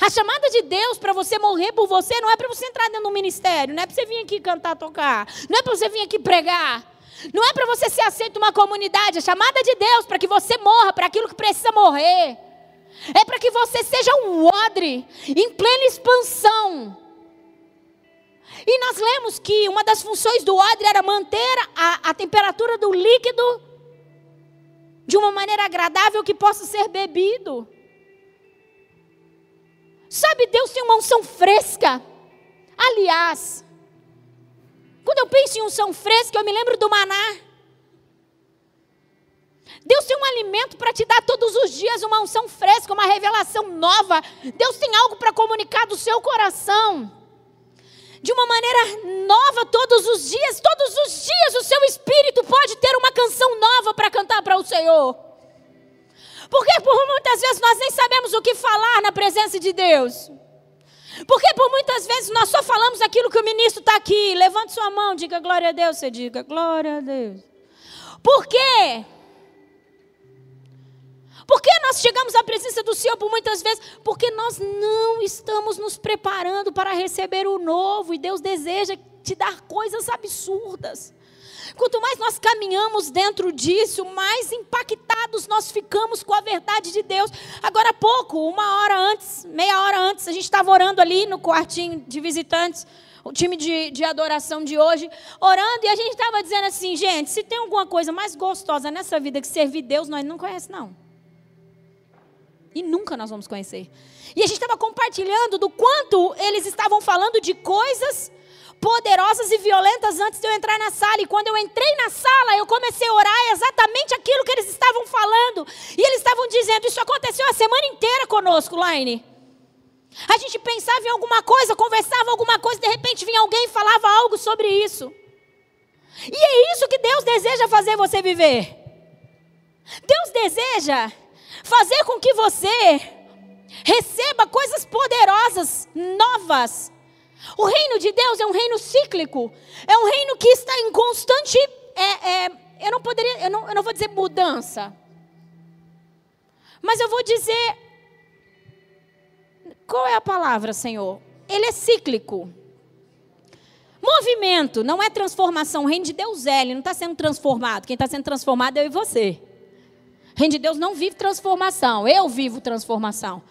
A chamada de Deus para você morrer por você não é para você entrar dentro do ministério, não é para você vir aqui cantar, tocar, não é para você vir aqui pregar, não é para você ser aceito uma comunidade. A chamada de Deus para que você morra para aquilo que precisa morrer. É para que você seja um odre em plena expansão. E nós lemos que uma das funções do odre era manter a, a temperatura do líquido de uma maneira agradável que possa ser bebido. Sabe, Deus tem uma unção fresca. Aliás, quando eu penso em unção fresca, eu me lembro do maná. Deus tem um alimento para te dar todos os dias, uma unção fresca, uma revelação nova. Deus tem algo para comunicar do seu coração. De uma maneira nova todos os dias, todos os dias o seu espírito pode ter uma canção nova para cantar para o Senhor. Porque por muitas vezes nós nem sabemos o que falar na presença de Deus. Porque por muitas vezes nós só falamos aquilo que o ministro está aqui. Levante sua mão, diga glória a Deus. Você diga glória a Deus. Por quê? Por que nós chegamos à presença do Senhor por muitas vezes? Porque nós não estamos nos preparando para receber o novo. E Deus deseja te dar coisas absurdas. Quanto mais nós caminhamos dentro disso, mais impactados nós ficamos com a verdade de Deus. Agora há pouco, uma hora antes, meia hora antes, a gente estava orando ali no quartinho de visitantes, o time de, de adoração de hoje, orando, e a gente estava dizendo assim, gente, se tem alguma coisa mais gostosa nessa vida que servir Deus, nós não conhecemos, não. E nunca nós vamos conhecer. E a gente estava compartilhando do quanto eles estavam falando de coisas poderosas e violentas antes de eu entrar na sala. E quando eu entrei na sala, eu comecei a orar exatamente aquilo que eles estavam falando. E eles estavam dizendo: Isso aconteceu a semana inteira conosco, Laine. A gente pensava em alguma coisa, conversava alguma coisa, de repente vinha alguém e falava algo sobre isso. E é isso que Deus deseja fazer você viver. Deus deseja fazer com que você receba coisas poderosas, novas, o reino de Deus é um reino cíclico, é um reino que está em constante. É, é, eu não poderia, eu não, eu não vou dizer mudança, mas eu vou dizer. Qual é a palavra, Senhor? Ele é cíclico. Movimento, não é transformação. O reino de Deus é, ele não está sendo transformado. Quem está sendo transformado é eu e você. O reino de Deus não vive transformação, eu vivo transformação.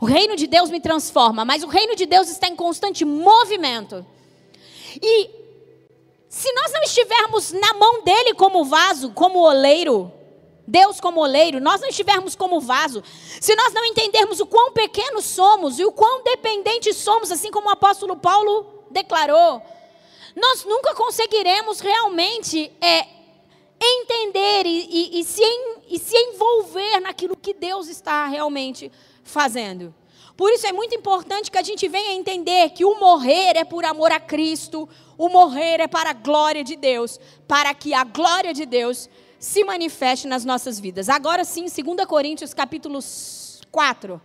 O reino de Deus me transforma, mas o reino de Deus está em constante movimento. E se nós não estivermos na mão dele como vaso, como oleiro, Deus como oleiro, nós não estivermos como vaso, se nós não entendermos o quão pequenos somos e o quão dependentes somos, assim como o apóstolo Paulo declarou, nós nunca conseguiremos realmente é, entender e, e, e, se, e se envolver naquilo que Deus está realmente fazendo. Por isso é muito importante que a gente venha entender que o morrer é por amor a Cristo, o morrer é para a glória de Deus, para que a glória de Deus se manifeste nas nossas vidas. Agora sim, 2 Coríntios capítulo 4,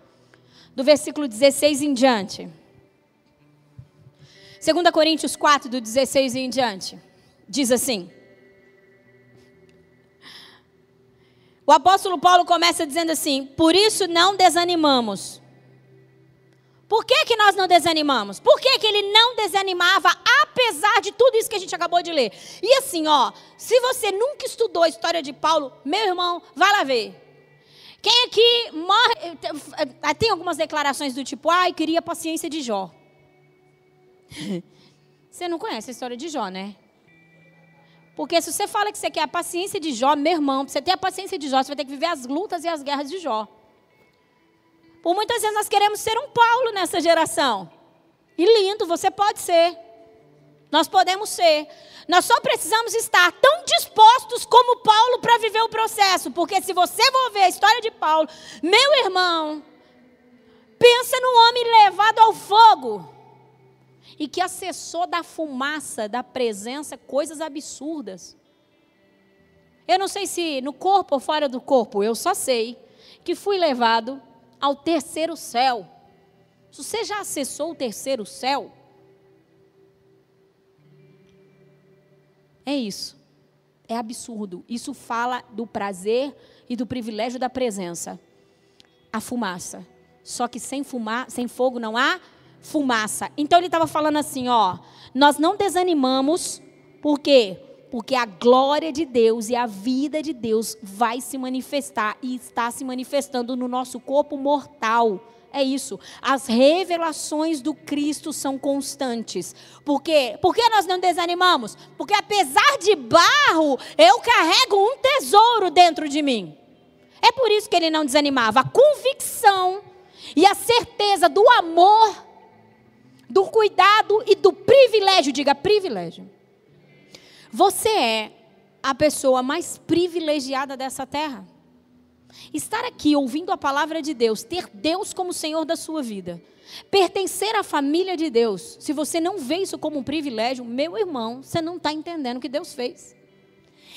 do versículo 16 em diante. 2 Coríntios 4, do 16 em diante, diz assim: O apóstolo Paulo começa dizendo assim: Por isso não desanimamos. Por que, que nós não desanimamos? Por que, que ele não desanimava, apesar de tudo isso que a gente acabou de ler? E assim, ó, se você nunca estudou a história de Paulo, meu irmão, vai lá ver. Quem aqui morre. Tem algumas declarações do tipo, ai, queria a paciência de Jó. [LAUGHS] Você não conhece a história de Jó, né? Porque se você fala que você quer a paciência de Jó, meu irmão, para você ter a paciência de Jó, você vai ter que viver as lutas e as guerras de Jó. Por muitas vezes nós queremos ser um Paulo nessa geração. E lindo, você pode ser. Nós podemos ser. Nós só precisamos estar tão dispostos como Paulo para viver o processo. Porque se você for ver a história de Paulo, meu irmão, pensa no homem levado ao fogo e que acessou da fumaça, da presença, coisas absurdas. Eu não sei se no corpo ou fora do corpo, eu só sei que fui levado ao terceiro céu. Se você já acessou o terceiro céu, é isso. É absurdo. Isso fala do prazer e do privilégio da presença. A fumaça. Só que sem, fumar, sem fogo não há fumaça. Então ele estava falando assim, ó, nós não desanimamos, por quê? Porque a glória de Deus e a vida de Deus vai se manifestar e está se manifestando no nosso corpo mortal. É isso. As revelações do Cristo são constantes. Por quê? Por que nós não desanimamos? Porque apesar de barro, eu carrego um tesouro dentro de mim. É por isso que ele não desanimava. A convicção e a certeza do amor, do cuidado e do privilégio. Diga privilégio. Você é a pessoa mais privilegiada dessa terra. Estar aqui ouvindo a palavra de Deus, ter Deus como Senhor da sua vida, pertencer à família de Deus, se você não vê isso como um privilégio, meu irmão, você não está entendendo o que Deus fez.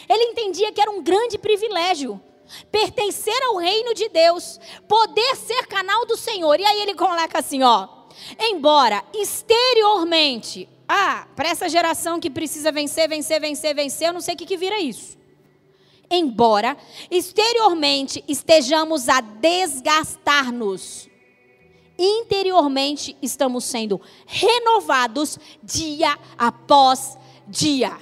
Ele entendia que era um grande privilégio pertencer ao reino de Deus, poder ser canal do Senhor. E aí ele coloca assim, ó: embora exteriormente, ah, para essa geração que precisa vencer, vencer, vencer, vencer, eu não sei o que, que vira isso embora exteriormente estejamos a desgastar-nos, interiormente estamos sendo renovados dia após dia.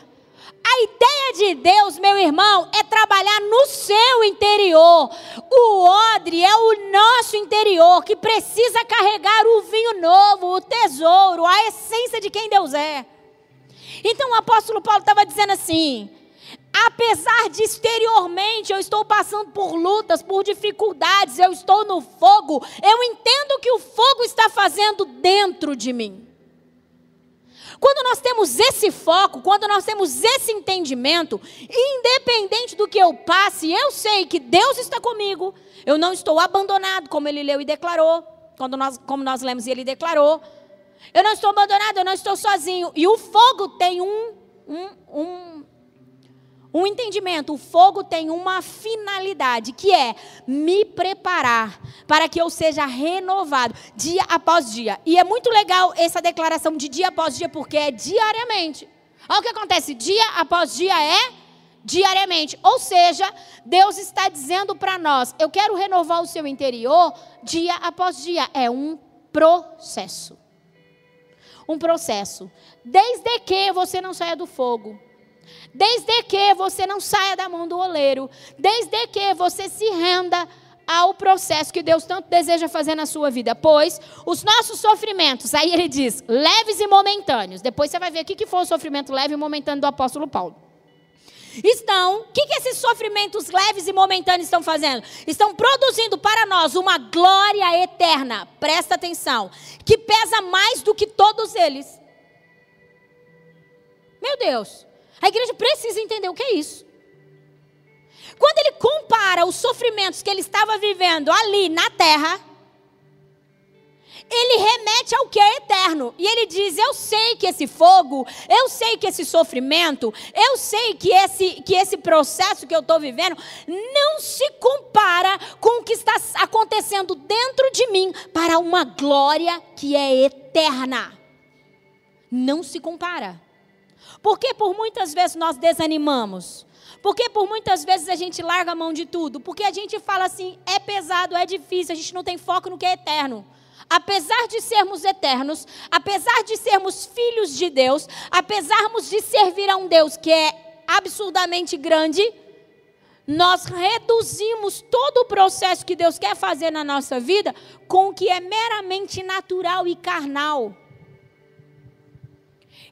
A ideia de Deus, meu irmão, é trabalhar no seu interior. O odre é o nosso interior que precisa carregar o vinho novo, o tesouro, a essência de quem Deus é. Então o apóstolo Paulo estava dizendo assim: Apesar de exteriormente eu estou passando por lutas, por dificuldades, eu estou no fogo, eu entendo o que o fogo está fazendo dentro de mim. Quando nós temos esse foco, quando nós temos esse entendimento, independente do que eu passe, eu sei que Deus está comigo, eu não estou abandonado, como ele leu e declarou, quando nós, como nós lemos e ele declarou. Eu não estou abandonado, eu não estou sozinho. E o fogo tem um, um, um um entendimento. O fogo tem uma finalidade, que é me preparar para que eu seja renovado dia após dia. E é muito legal essa declaração de dia após dia, porque é diariamente. Olha o que acontece: dia após dia é diariamente. Ou seja, Deus está dizendo para nós: eu quero renovar o seu interior dia após dia. É um processo. Um processo. Desde que você não saia do fogo. Desde que você não saia da mão do oleiro, desde que você se renda ao processo que Deus tanto deseja fazer na sua vida. Pois os nossos sofrimentos, aí ele diz, leves e momentâneos. Depois você vai ver o que foi o sofrimento leve e momentâneo do apóstolo Paulo. Estão, o que, que esses sofrimentos leves e momentâneos estão fazendo? Estão produzindo para nós uma glória eterna, presta atenção, que pesa mais do que todos eles. Meu Deus, a igreja precisa entender o que é isso. Quando ele compara os sofrimentos que ele estava vivendo ali na terra, ele remete ao que é eterno. E ele diz: Eu sei que esse fogo, eu sei que esse sofrimento, eu sei que esse, que esse processo que eu estou vivendo não se compara com o que está acontecendo dentro de mim para uma glória que é eterna. Não se compara. Porque por muitas vezes nós desanimamos? Porque por muitas vezes a gente larga a mão de tudo? Porque a gente fala assim, é pesado, é difícil, a gente não tem foco no que é eterno. Apesar de sermos eternos, apesar de sermos filhos de Deus, apesar de servir a um Deus que é absurdamente grande, nós reduzimos todo o processo que Deus quer fazer na nossa vida com o que é meramente natural e carnal.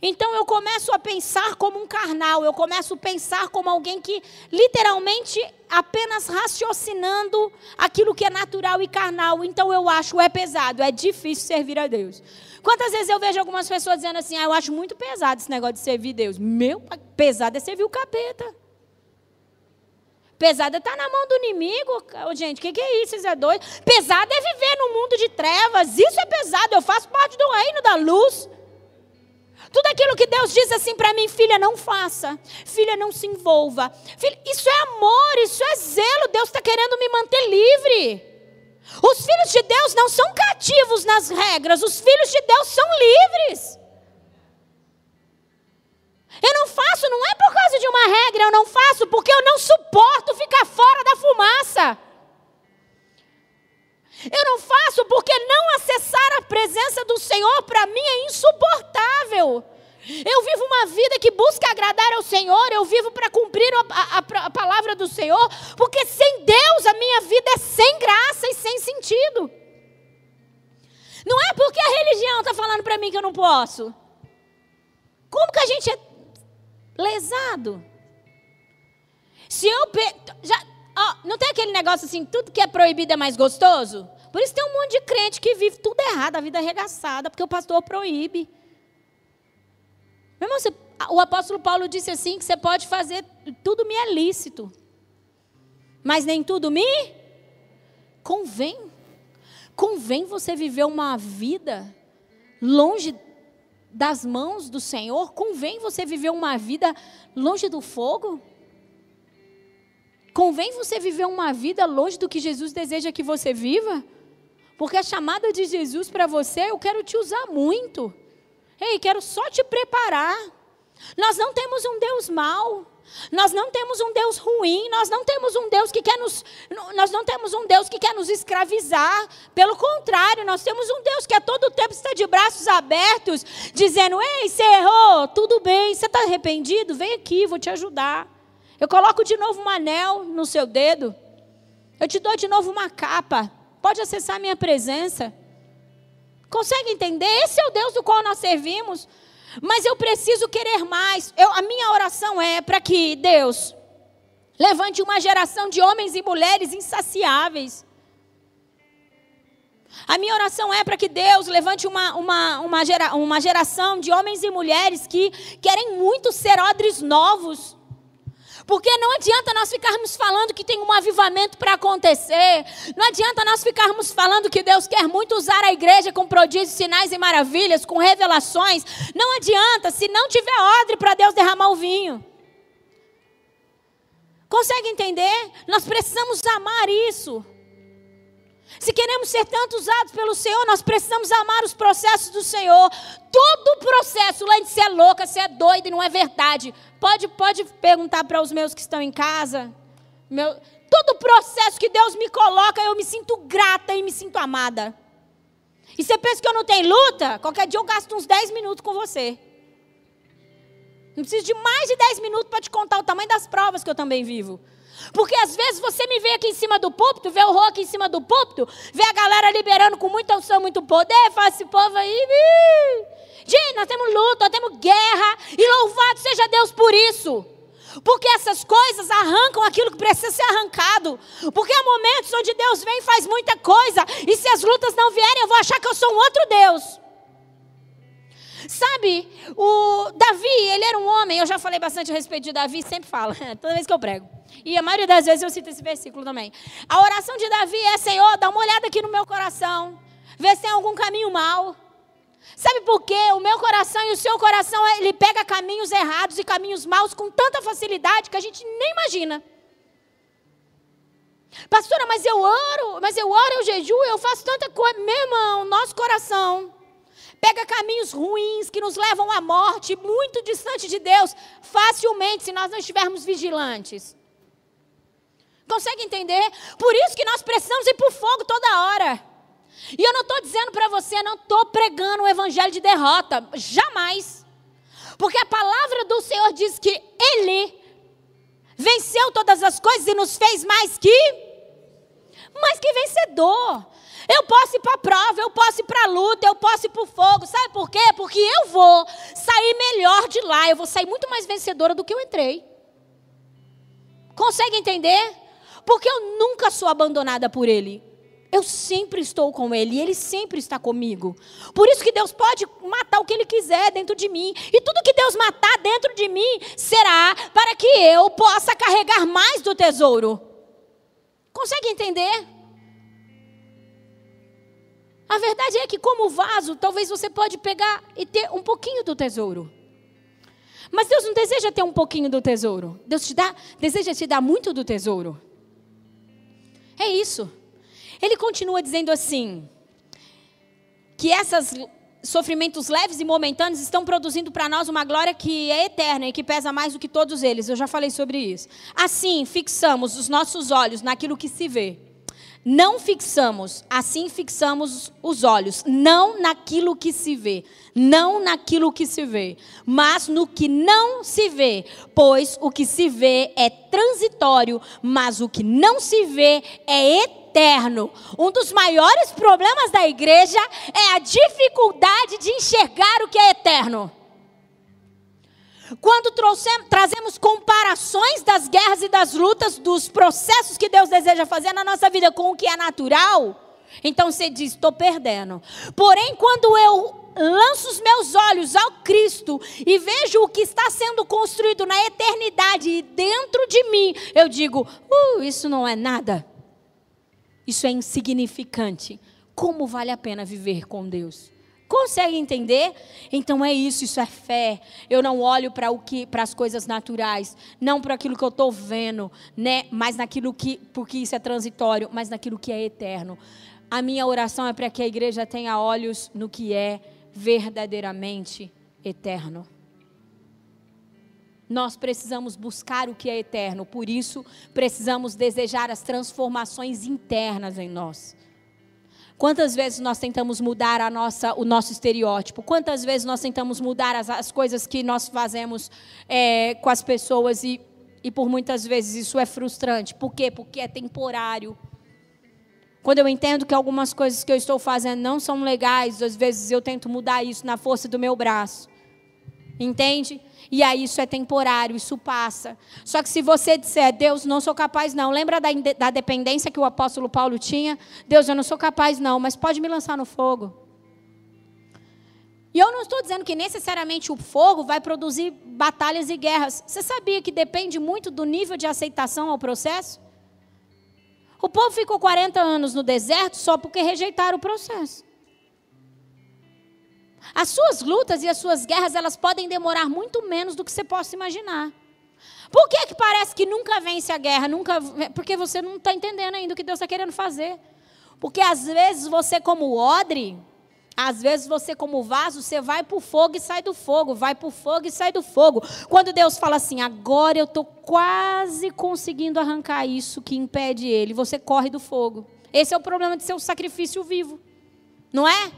Então eu começo a pensar como um carnal, eu começo a pensar como alguém que literalmente apenas raciocinando aquilo que é natural e carnal. Então eu acho é pesado, é difícil servir a Deus. Quantas vezes eu vejo algumas pessoas dizendo assim: ah, eu acho muito pesado esse negócio de servir Deus. Meu, pesado é servir o capeta. Pesado é estar tá na mão do inimigo. Gente, o que, que é isso? Isso é doido. Pesado é viver no mundo de trevas. Isso é pesado. Eu faço parte do reino da luz. Tudo aquilo que Deus diz assim para mim, filha, não faça. Filha, não se envolva. Filha, isso é amor, isso é zelo. Deus está querendo me manter livre. Os filhos de Deus não são cativos nas regras, os filhos de Deus são livres. Eu não faço, não é por causa de uma regra, eu não faço porque eu não suporto ficar fora da fumaça. Eu não faço porque não acessar a presença do Senhor para mim é insuportável. Eu vivo uma vida que busca agradar ao Senhor, eu vivo para cumprir a, a, a, palavra do Senhor, porque sem Deus a minha vida é sem graça e sem sentido. Não é porque a religião está falando para mim que eu não posso. Como que a gente é lesado? Se eu. Já, ó, não tem aquele negócio assim, tudo que é proibido é mais gostoso? Por isso tem um monte de crente que vive tudo errado, a vida arregaçada, porque o pastor proíbe. Meu irmão, você, o apóstolo Paulo disse assim: que você pode fazer, tudo me é lícito, mas nem tudo me convém. Convém você viver uma vida longe das mãos do Senhor? Convém você viver uma vida longe do fogo? Convém você viver uma vida longe do que Jesus deseja que você viva? Porque a chamada de Jesus para você, eu quero te usar muito. Ei, quero só te preparar. Nós não temos um Deus mau. Nós não temos um Deus ruim, nós não temos um Deus que quer nos nós não temos um Deus que quer nos escravizar. Pelo contrário, nós temos um Deus que a todo tempo está de braços abertos, dizendo: "Ei, você errou, tudo bem, você está arrependido? Vem aqui, vou te ajudar. Eu coloco de novo um anel no seu dedo. Eu te dou de novo uma capa. Pode acessar minha presença." Consegue entender? Esse é o Deus do qual nós servimos. Mas eu preciso querer mais. Eu, a minha oração é para que Deus levante uma geração de homens e mulheres insaciáveis. A minha oração é para que Deus levante uma, uma, uma, gera, uma geração de homens e mulheres que querem muito ser odres novos. Porque não adianta nós ficarmos falando que tem um avivamento para acontecer. Não adianta nós ficarmos falando que Deus quer muito usar a igreja com prodígios, sinais e maravilhas, com revelações. Não adianta se não tiver ordem para Deus derramar o vinho. Consegue entender? Nós precisamos amar isso. Se queremos ser tanto usados pelo Senhor, nós precisamos amar os processos do Senhor. Todo processo, lá de ser louca, ser é doida e não é verdade. Pode, pode perguntar para os meus que estão em casa. Meu, todo processo que Deus me coloca, eu me sinto grata e me sinto amada. E você pensa que eu não tenho luta? Qualquer dia eu gasto uns 10 minutos com você. Não preciso de mais de 10 minutos para te contar o tamanho das provas que eu também vivo. Porque às vezes você me vê aqui em cima do púlpito, vê o Rô aqui em cima do púlpito, vê a galera liberando com muita unção, muito poder, fala esse povo aí. Gente, nós temos luta, nós temos guerra, e louvado seja Deus por isso. Porque essas coisas arrancam aquilo que precisa ser arrancado. Porque há momentos onde Deus vem e faz muita coisa, e se as lutas não vierem, eu vou achar que eu sou um outro Deus. Sabe, o Davi, ele era um homem, eu já falei bastante a respeito de Davi, sempre falo, [LAUGHS] toda vez que eu prego. E a maioria das vezes eu cito esse versículo também. A oração de Davi é: Senhor, dá uma olhada aqui no meu coração, vê se tem algum caminho mal. Sabe por quê? O meu coração e o seu coração, ele pega caminhos errados e caminhos maus com tanta facilidade que a gente nem imagina. Pastora, mas eu oro, mas eu oro, eu jejuo, eu faço tanta coisa. Meu irmão, nosso coração pega caminhos ruins que nos levam à morte, muito distante de Deus, facilmente, se nós não estivermos vigilantes. Consegue entender? Por isso que nós precisamos ir para o fogo toda hora. E eu não estou dizendo para você, não estou pregando um evangelho de derrota. Jamais. Porque a palavra do Senhor diz que Ele venceu todas as coisas e nos fez mais que mais que vencedor. Eu posso ir para a prova, eu posso ir para a luta, eu posso ir para o fogo. Sabe por quê? Porque eu vou sair melhor de lá. Eu vou sair muito mais vencedora do que eu entrei. Consegue entender? Porque eu nunca sou abandonada por Ele. Eu sempre estou com Ele e Ele sempre está comigo. Por isso que Deus pode matar o que Ele quiser dentro de mim. E tudo que Deus matar dentro de mim será para que eu possa carregar mais do tesouro. Consegue entender? A verdade é que, como vaso, talvez você pode pegar e ter um pouquinho do tesouro. Mas Deus não deseja ter um pouquinho do tesouro. Deus te dá, deseja te dar muito do tesouro. É isso. Ele continua dizendo assim: que esses sofrimentos leves e momentâneos estão produzindo para nós uma glória que é eterna e que pesa mais do que todos eles. Eu já falei sobre isso. Assim, fixamos os nossos olhos naquilo que se vê. Não fixamos, assim fixamos os olhos, não naquilo que se vê, não naquilo que se vê, mas no que não se vê, pois o que se vê é transitório, mas o que não se vê é eterno. Um dos maiores problemas da igreja é a dificuldade de enxergar o que é eterno. Quando trouxemos, trazemos comparações das guerras e das lutas, dos processos que Deus deseja fazer na nossa vida com o que é natural, então você diz: estou perdendo. Porém, quando eu lanço os meus olhos ao Cristo e vejo o que está sendo construído na eternidade dentro de mim, eu digo: uh, isso não é nada. Isso é insignificante. Como vale a pena viver com Deus? Consegue entender? Então é isso, isso é fé. Eu não olho para o que, para as coisas naturais, não para aquilo que eu estou vendo, né? Mas naquilo que, porque isso é transitório, mas naquilo que é eterno. A minha oração é para que a igreja tenha olhos no que é verdadeiramente eterno. Nós precisamos buscar o que é eterno, por isso precisamos desejar as transformações internas em nós. Quantas vezes nós tentamos mudar a nossa, o nosso estereótipo? Quantas vezes nós tentamos mudar as, as coisas que nós fazemos é, com as pessoas e, e por muitas vezes isso é frustrante. Por quê? Porque é temporário. Quando eu entendo que algumas coisas que eu estou fazendo não são legais, às vezes eu tento mudar isso na força do meu braço. Entende? E aí isso é temporário, isso passa. Só que se você disser, Deus, não sou capaz não. Lembra da, da dependência que o apóstolo Paulo tinha? Deus, eu não sou capaz não, mas pode me lançar no fogo. E eu não estou dizendo que necessariamente o fogo vai produzir batalhas e guerras. Você sabia que depende muito do nível de aceitação ao processo? O povo ficou 40 anos no deserto só porque rejeitaram o processo. As suas lutas e as suas guerras, elas podem demorar muito menos do que você possa imaginar. Por que, que parece que nunca vence a guerra? Nunca, porque você não está entendendo ainda o que Deus está querendo fazer. Porque às vezes você, como odre, às vezes você, como vaso, você vai para o fogo e sai do fogo, vai para o fogo e sai do fogo. Quando Deus fala assim, agora eu estou quase conseguindo arrancar isso que impede ele, você corre do fogo. Esse é o problema de ser um sacrifício vivo, não é?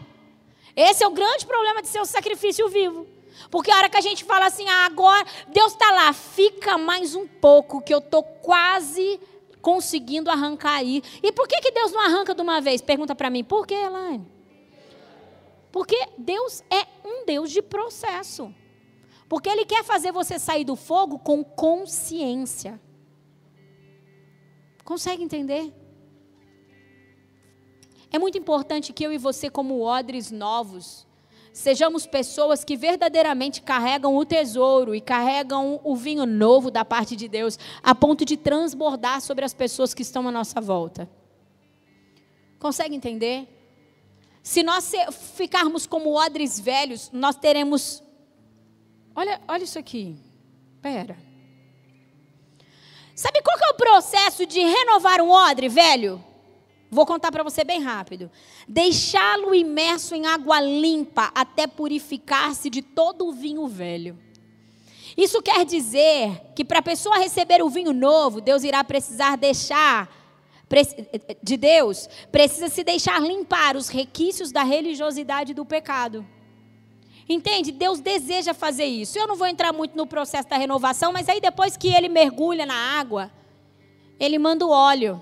Esse é o grande problema de ser o sacrifício vivo. Porque a hora que a gente fala assim, ah, agora Deus está lá, fica mais um pouco, que eu estou quase conseguindo arrancar aí. E por que, que Deus não arranca de uma vez? Pergunta para mim, por que, Elaine? Porque Deus é um Deus de processo. Porque Ele quer fazer você sair do fogo com consciência. Consegue entender? É muito importante que eu e você, como odres novos, sejamos pessoas que verdadeiramente carregam o tesouro e carregam o vinho novo da parte de Deus, a ponto de transbordar sobre as pessoas que estão à nossa volta. Consegue entender? Se nós ficarmos como odres velhos, nós teremos. Olha, olha isso aqui. Pera. Sabe qual é o processo de renovar um odre velho? Vou contar para você bem rápido. Deixá-lo imerso em água limpa até purificar-se de todo o vinho velho. Isso quer dizer que para a pessoa receber o vinho novo, Deus irá precisar deixar de Deus, precisa se deixar limpar os requisitos da religiosidade do pecado. Entende? Deus deseja fazer isso. Eu não vou entrar muito no processo da renovação, mas aí depois que ele mergulha na água, ele manda o óleo.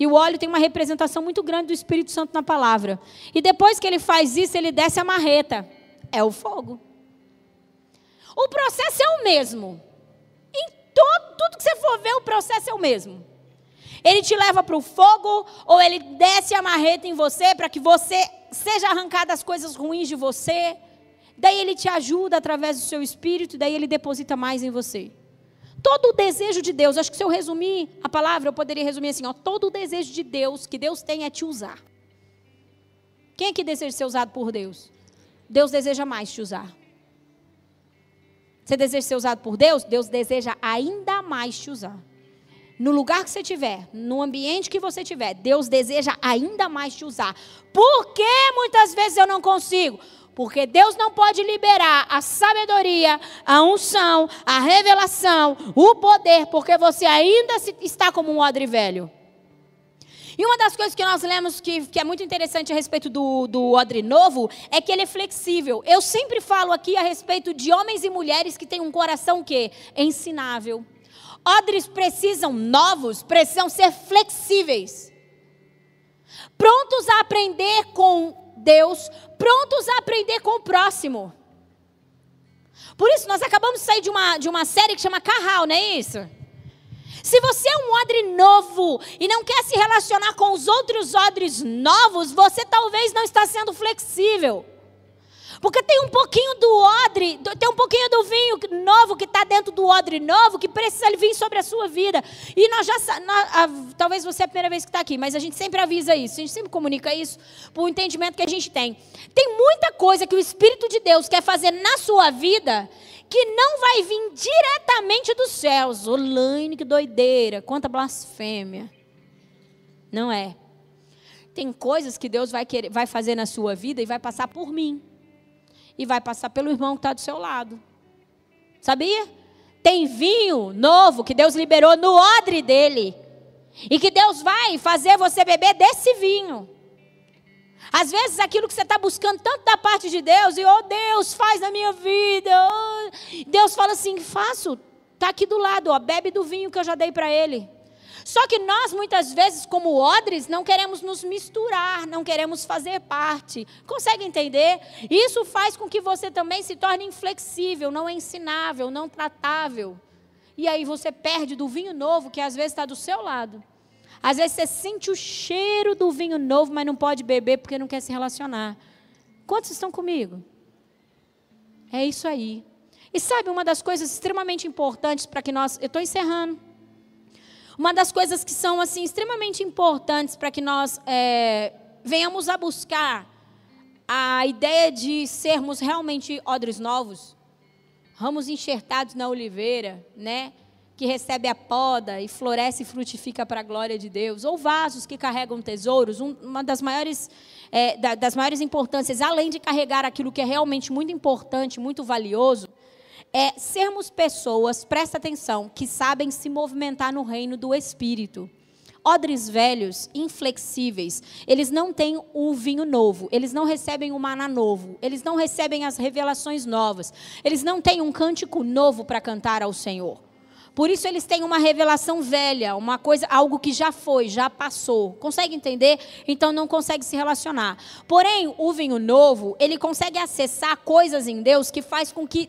E o óleo tem uma representação muito grande do Espírito Santo na palavra. E depois que ele faz isso, ele desce a marreta. É o fogo. O processo é o mesmo. Em todo, tudo que você for ver, o processo é o mesmo. Ele te leva para o fogo, ou ele desce a marreta em você para que você seja arrancado as coisas ruins de você. Daí ele te ajuda através do seu espírito, daí ele deposita mais em você. Todo o desejo de Deus, acho que se eu resumir a palavra, eu poderia resumir assim: ó, todo o desejo de Deus que Deus tem é te usar. Quem é que deseja ser usado por Deus? Deus deseja mais te usar. Você deseja ser usado por Deus? Deus deseja ainda mais te usar. No lugar que você estiver, no ambiente que você estiver, Deus deseja ainda mais te usar. Por que muitas vezes eu não consigo? Porque Deus não pode liberar a sabedoria, a unção, a revelação, o poder, porque você ainda está como um odre velho. E uma das coisas que nós lemos que, que é muito interessante a respeito do, do odre novo é que ele é flexível. Eu sempre falo aqui a respeito de homens e mulheres que têm um coração que ensinável. Odres precisam novos, precisam ser flexíveis. Prontos a aprender com Deus, prontos a aprender com o próximo. Por isso, nós acabamos de sair de uma, de uma série que chama Carral, não é isso? Se você é um odre novo e não quer se relacionar com os outros odres novos, você talvez não está sendo flexível. Porque tem um pouquinho do odre, tem um pouquinho do vinho novo que está dentro do odre novo que precisa vir sobre a sua vida. E nós já, a, talvez você é a primeira vez que está aqui, mas a gente sempre avisa isso, a gente sempre comunica isso por entendimento que a gente tem. Tem muita coisa que o Espírito de Deus quer fazer na sua vida que não vai vir diretamente dos céus. Olaine, que doideira, quanta blasfêmia. Não é. Tem coisas que Deus vai, querer, vai fazer na sua vida e vai passar por mim. E vai passar pelo irmão que está do seu lado. Sabia? Tem vinho novo que Deus liberou no odre dele. E que Deus vai fazer você beber desse vinho. Às vezes aquilo que você está buscando tanto da parte de Deus, e oh Deus, faz na minha vida. Oh. Deus fala assim: faço, está aqui do lado, ó, bebe do vinho que eu já dei para ele. Só que nós, muitas vezes, como odres, não queremos nos misturar, não queremos fazer parte. Consegue entender? Isso faz com que você também se torne inflexível, não ensinável, não tratável. E aí você perde do vinho novo que às vezes está do seu lado. Às vezes você sente o cheiro do vinho novo, mas não pode beber porque não quer se relacionar. Quantos estão comigo? É isso aí. E sabe uma das coisas extremamente importantes para que nós. Eu estou encerrando. Uma das coisas que são assim extremamente importantes para que nós é, venhamos a buscar a ideia de sermos realmente odres novos, ramos enxertados na oliveira, né? que recebe a poda e floresce e frutifica para a glória de Deus, ou vasos que carregam tesouros, um, uma das maiores, é, da, das maiores importâncias, além de carregar aquilo que é realmente muito importante, muito valioso, é sermos pessoas, presta atenção, que sabem se movimentar no reino do Espírito. Odres velhos, inflexíveis, eles não têm o vinho novo, eles não recebem o maná novo, eles não recebem as revelações novas, eles não têm um cântico novo para cantar ao Senhor. Por isso eles têm uma revelação velha, uma coisa, algo que já foi, já passou. Consegue entender? Então não consegue se relacionar. Porém, o vinho novo, ele consegue acessar coisas em Deus que faz com que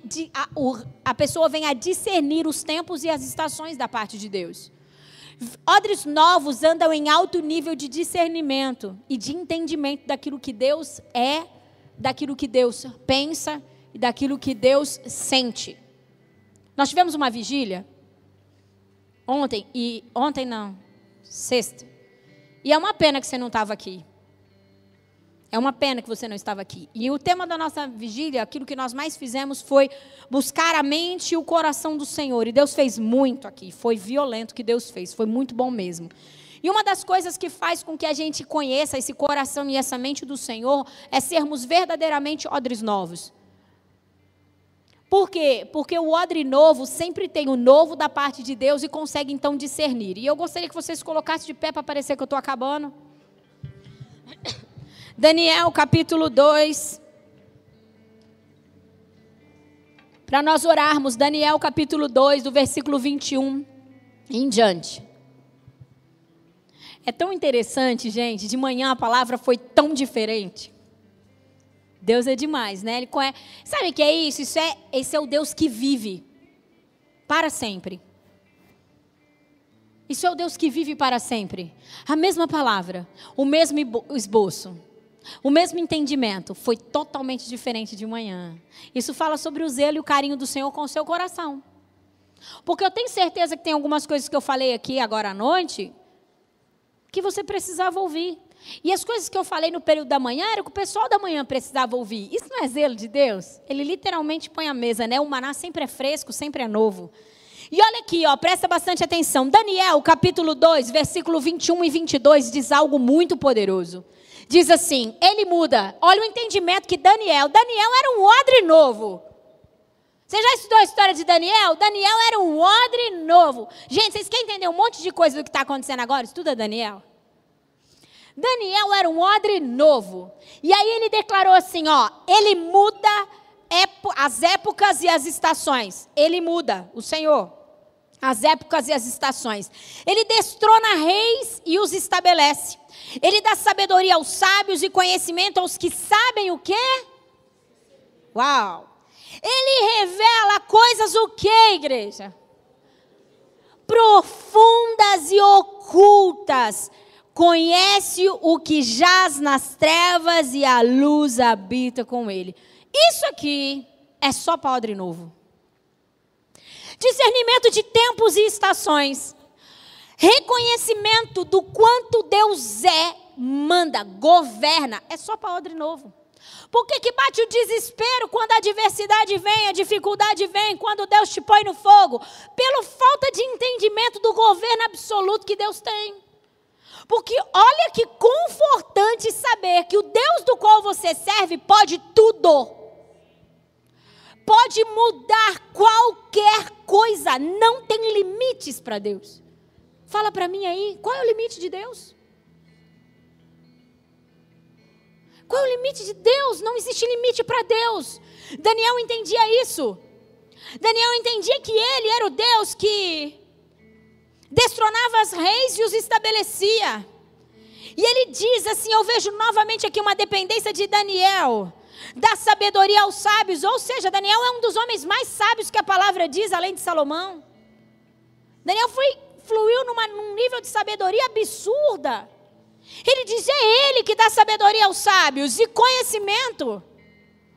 a, pessoa venha discernir os tempos e as estações da parte de Deus. Odres novos andam em alto nível de discernimento e de entendimento daquilo que Deus é, daquilo que Deus pensa e daquilo que Deus sente. Nós tivemos uma vigília Ontem, e ontem não, sexta. E é uma pena que você não estava aqui. É uma pena que você não estava aqui. E o tema da nossa vigília, aquilo que nós mais fizemos foi buscar a mente e o coração do Senhor. E Deus fez muito aqui. Foi violento que Deus fez. Foi muito bom mesmo. E uma das coisas que faz com que a gente conheça esse coração e essa mente do Senhor é sermos verdadeiramente odres novos. Por quê? Porque o odre novo sempre tem o novo da parte de Deus e consegue então discernir. E eu gostaria que vocês colocassem de pé para parecer que eu estou acabando. [COUGHS] Daniel capítulo 2. Para nós orarmos, Daniel capítulo 2, do versículo 21 em diante. É tão interessante, gente, de manhã a palavra foi tão diferente. Deus é demais, né? Ele conhece. Sabe o que é isso? Isso é, esse é o Deus que vive para sempre. Isso é o Deus que vive para sempre. A mesma palavra, o mesmo esboço, o mesmo entendimento, foi totalmente diferente de manhã. Isso fala sobre o zelo e o carinho do Senhor com o seu coração. Porque eu tenho certeza que tem algumas coisas que eu falei aqui agora à noite que você precisava ouvir. E as coisas que eu falei no período da manhã era que o pessoal da manhã precisava ouvir. Isso não é zelo de Deus? Ele literalmente põe a mesa, né? O maná sempre é fresco, sempre é novo. E olha aqui, ó, presta bastante atenção. Daniel, capítulo 2, versículo 21 e 22 diz algo muito poderoso. Diz assim: Ele muda. Olha o entendimento que Daniel, Daniel era um odre novo. Você já estudou a história de Daniel? Daniel era um odre novo. Gente, vocês querem entender um monte de coisa do que está acontecendo agora? Estuda Daniel. Daniel era um odre novo. E aí ele declarou assim, ó, ele muda as épocas e as estações. Ele muda, o Senhor. As épocas e as estações. Ele destrona reis e os estabelece. Ele dá sabedoria aos sábios e conhecimento aos que sabem o quê? Uau! Ele revela coisas o quê, igreja? Profundas e ocultas conhece o que jaz nas trevas e a luz habita com ele. Isso aqui é só padre novo. Discernimento de tempos e estações. Reconhecimento do quanto Deus é, manda, governa. É só padre novo. Por que, que bate o desespero quando a adversidade vem, a dificuldade vem, quando Deus te põe no fogo? Pela falta de entendimento do governo absoluto que Deus tem. Porque olha que confortante saber que o Deus do qual você serve pode tudo. Pode mudar qualquer coisa, não tem limites para Deus. Fala para mim aí, qual é o limite de Deus? Qual é o limite de Deus? Não existe limite para Deus. Daniel entendia isso. Daniel entendia que ele era o Deus que destronava os reis e os estabelecia. E ele diz assim: Eu vejo novamente aqui uma dependência de Daniel, da sabedoria aos sábios. Ou seja, Daniel é um dos homens mais sábios que a palavra diz, além de Salomão. Daniel foi, fluiu numa, num nível de sabedoria absurda. Ele diz: É ele que dá sabedoria aos sábios e conhecimento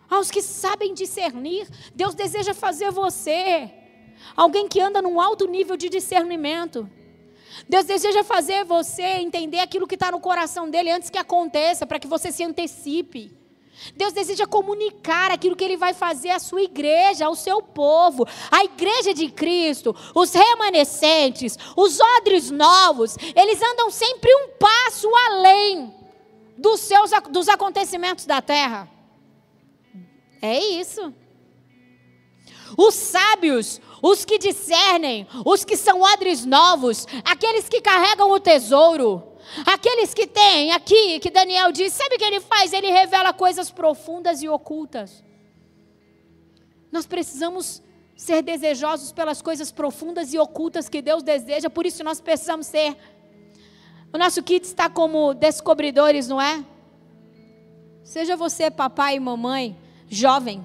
aos que sabem discernir. Deus deseja fazer você alguém que anda num alto nível de discernimento. Deus deseja fazer você entender aquilo que está no coração dele antes que aconteça, para que você se antecipe. Deus deseja comunicar aquilo que Ele vai fazer à sua igreja, ao seu povo, à igreja de Cristo, os remanescentes, os odres novos, eles andam sempre um passo além dos, seus, dos acontecimentos da terra. É isso. Os sábios, os que discernem, os que são odres novos, aqueles que carregam o tesouro, aqueles que têm aqui, que Daniel diz, sabe o que ele faz? Ele revela coisas profundas e ocultas. Nós precisamos ser desejosos pelas coisas profundas e ocultas que Deus deseja, por isso nós precisamos ser. O nosso kit está como descobridores, não é? Seja você, papai e mamãe, jovem,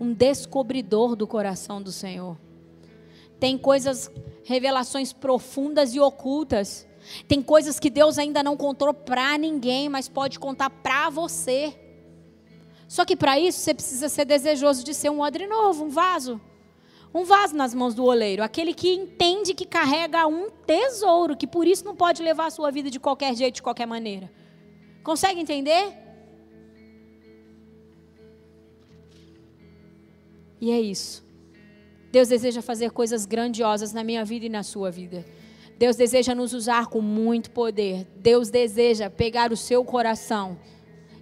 um descobridor do coração do Senhor. Tem coisas, revelações profundas e ocultas. Tem coisas que Deus ainda não contou para ninguém, mas pode contar para você. Só que para isso você precisa ser desejoso de ser um odre novo, um vaso. Um vaso nas mãos do oleiro, aquele que entende que carrega um tesouro, que por isso não pode levar a sua vida de qualquer jeito, de qualquer maneira. Consegue entender? E é isso. Deus deseja fazer coisas grandiosas na minha vida e na sua vida. Deus deseja nos usar com muito poder. Deus deseja pegar o seu coração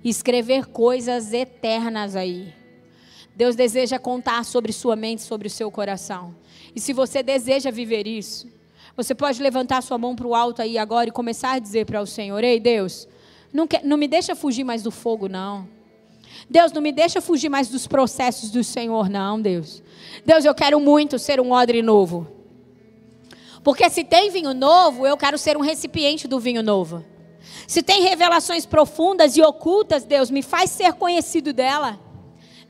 e escrever coisas eternas aí. Deus deseja contar sobre sua mente, sobre o seu coração. E se você deseja viver isso, você pode levantar sua mão para o alto aí agora e começar a dizer para o Senhor: Ei, Deus, não, quer, não me deixa fugir mais do fogo, não. Deus, não me deixa fugir mais dos processos do Senhor, não, Deus. Deus, eu quero muito ser um odre novo. Porque se tem vinho novo, eu quero ser um recipiente do vinho novo. Se tem revelações profundas e ocultas, Deus, me faz ser conhecido dela.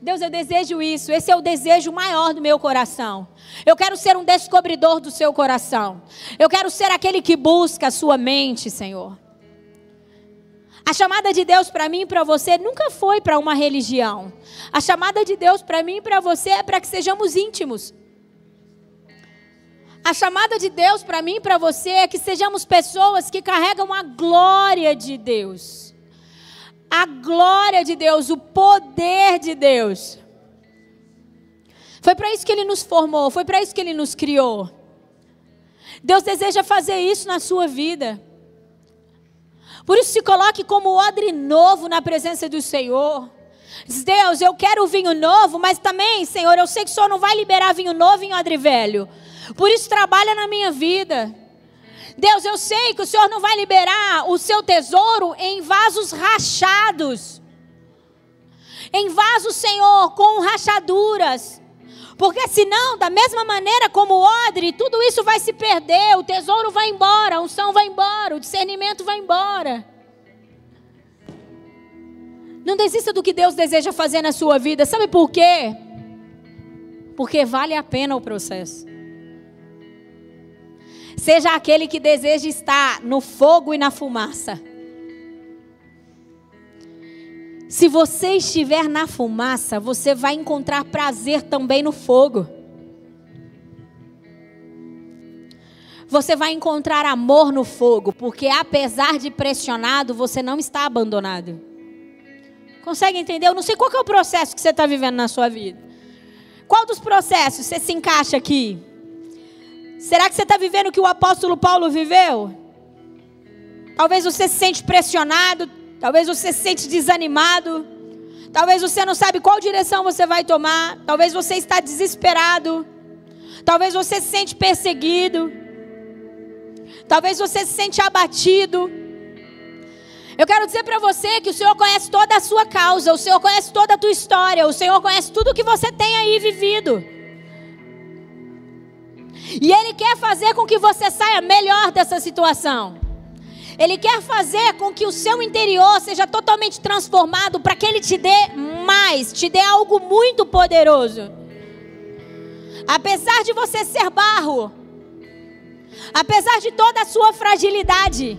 Deus, eu desejo isso. Esse é o desejo maior do meu coração. Eu quero ser um descobridor do seu coração. Eu quero ser aquele que busca a sua mente, Senhor. A chamada de Deus para mim e para você nunca foi para uma religião. A chamada de Deus para mim e para você é para que sejamos íntimos. A chamada de Deus para mim e para você é que sejamos pessoas que carregam a glória de Deus. A glória de Deus, o poder de Deus. Foi para isso que Ele nos formou, foi para isso que Ele nos criou. Deus deseja fazer isso na sua vida. Por isso, se coloque como odre novo na presença do Senhor. Diz, Deus, eu quero vinho novo, mas também, Senhor, eu sei que o Senhor não vai liberar vinho novo em odre velho. Por isso, trabalha na minha vida. Deus, eu sei que o Senhor não vai liberar o seu tesouro em vasos rachados. Em vasos, Senhor, com rachaduras. Porque senão, da mesma maneira como o odre, tudo isso vai se perder, o tesouro vai embora, a unção vai embora, o discernimento vai embora. Não desista do que Deus deseja fazer na sua vida. Sabe por quê? Porque vale a pena o processo. Seja aquele que deseja estar no fogo e na fumaça. Se você estiver na fumaça, você vai encontrar prazer também no fogo. Você vai encontrar amor no fogo, porque apesar de pressionado, você não está abandonado. Consegue entender? Eu não sei qual é o processo que você está vivendo na sua vida. Qual dos processos você se encaixa aqui? Será que você está vivendo o que o apóstolo Paulo viveu? Talvez você se sente pressionado, talvez você se sente desanimado, talvez você não sabe qual direção você vai tomar, talvez você está desesperado, talvez você se sente perseguido, talvez você se sente abatido. Eu quero dizer para você que o Senhor conhece toda a sua causa, o Senhor conhece toda a tua história, o Senhor conhece tudo que você tem aí vivido. E Ele quer fazer com que você saia melhor dessa situação. Ele quer fazer com que o seu interior seja totalmente transformado para que Ele te dê mais, te dê algo muito poderoso. Apesar de você ser barro, apesar de toda a sua fragilidade,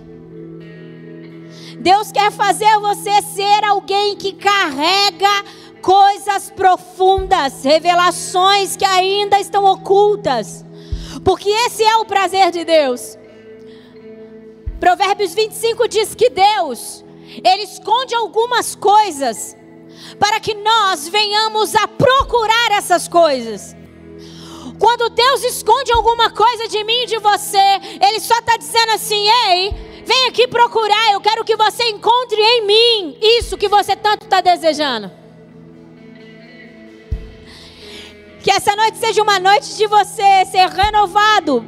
Deus quer fazer você ser alguém que carrega coisas profundas, revelações que ainda estão ocultas. Porque esse é o prazer de Deus. Provérbios 25 diz que Deus, Ele esconde algumas coisas para que nós venhamos a procurar essas coisas. Quando Deus esconde alguma coisa de mim e de você, Ele só está dizendo assim: ei, Vem aqui procurar. Eu quero que você encontre em mim isso que você tanto está desejando. Que essa noite seja uma noite de você ser renovado,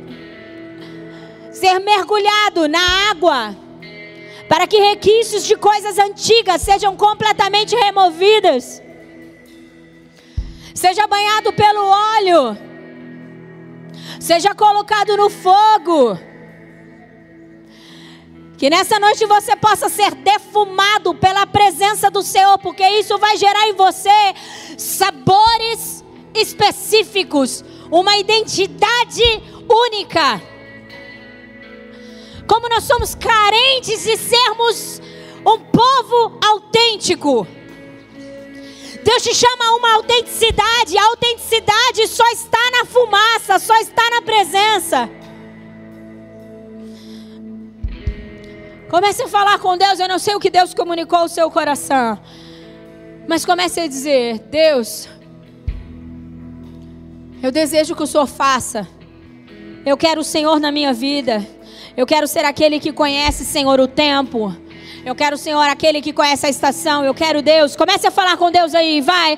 ser mergulhado na água, para que requisitos de coisas antigas sejam completamente removidas. Seja banhado pelo óleo, seja colocado no fogo que nessa noite você possa ser defumado pela presença do Senhor, porque isso vai gerar em você sabores específicos, uma identidade única. Como nós somos carentes de sermos um povo autêntico. Deus te chama a uma autenticidade. A autenticidade só está na fumaça, só está na presença. Comece a falar com Deus. Eu não sei o que Deus comunicou ao seu coração. Mas comece a dizer: Deus, eu desejo que o Senhor faça. Eu quero o Senhor na minha vida. Eu quero ser aquele que conhece, Senhor, o tempo. Eu quero, Senhor, aquele que conhece a estação. Eu quero Deus. Comece a falar com Deus aí, vai.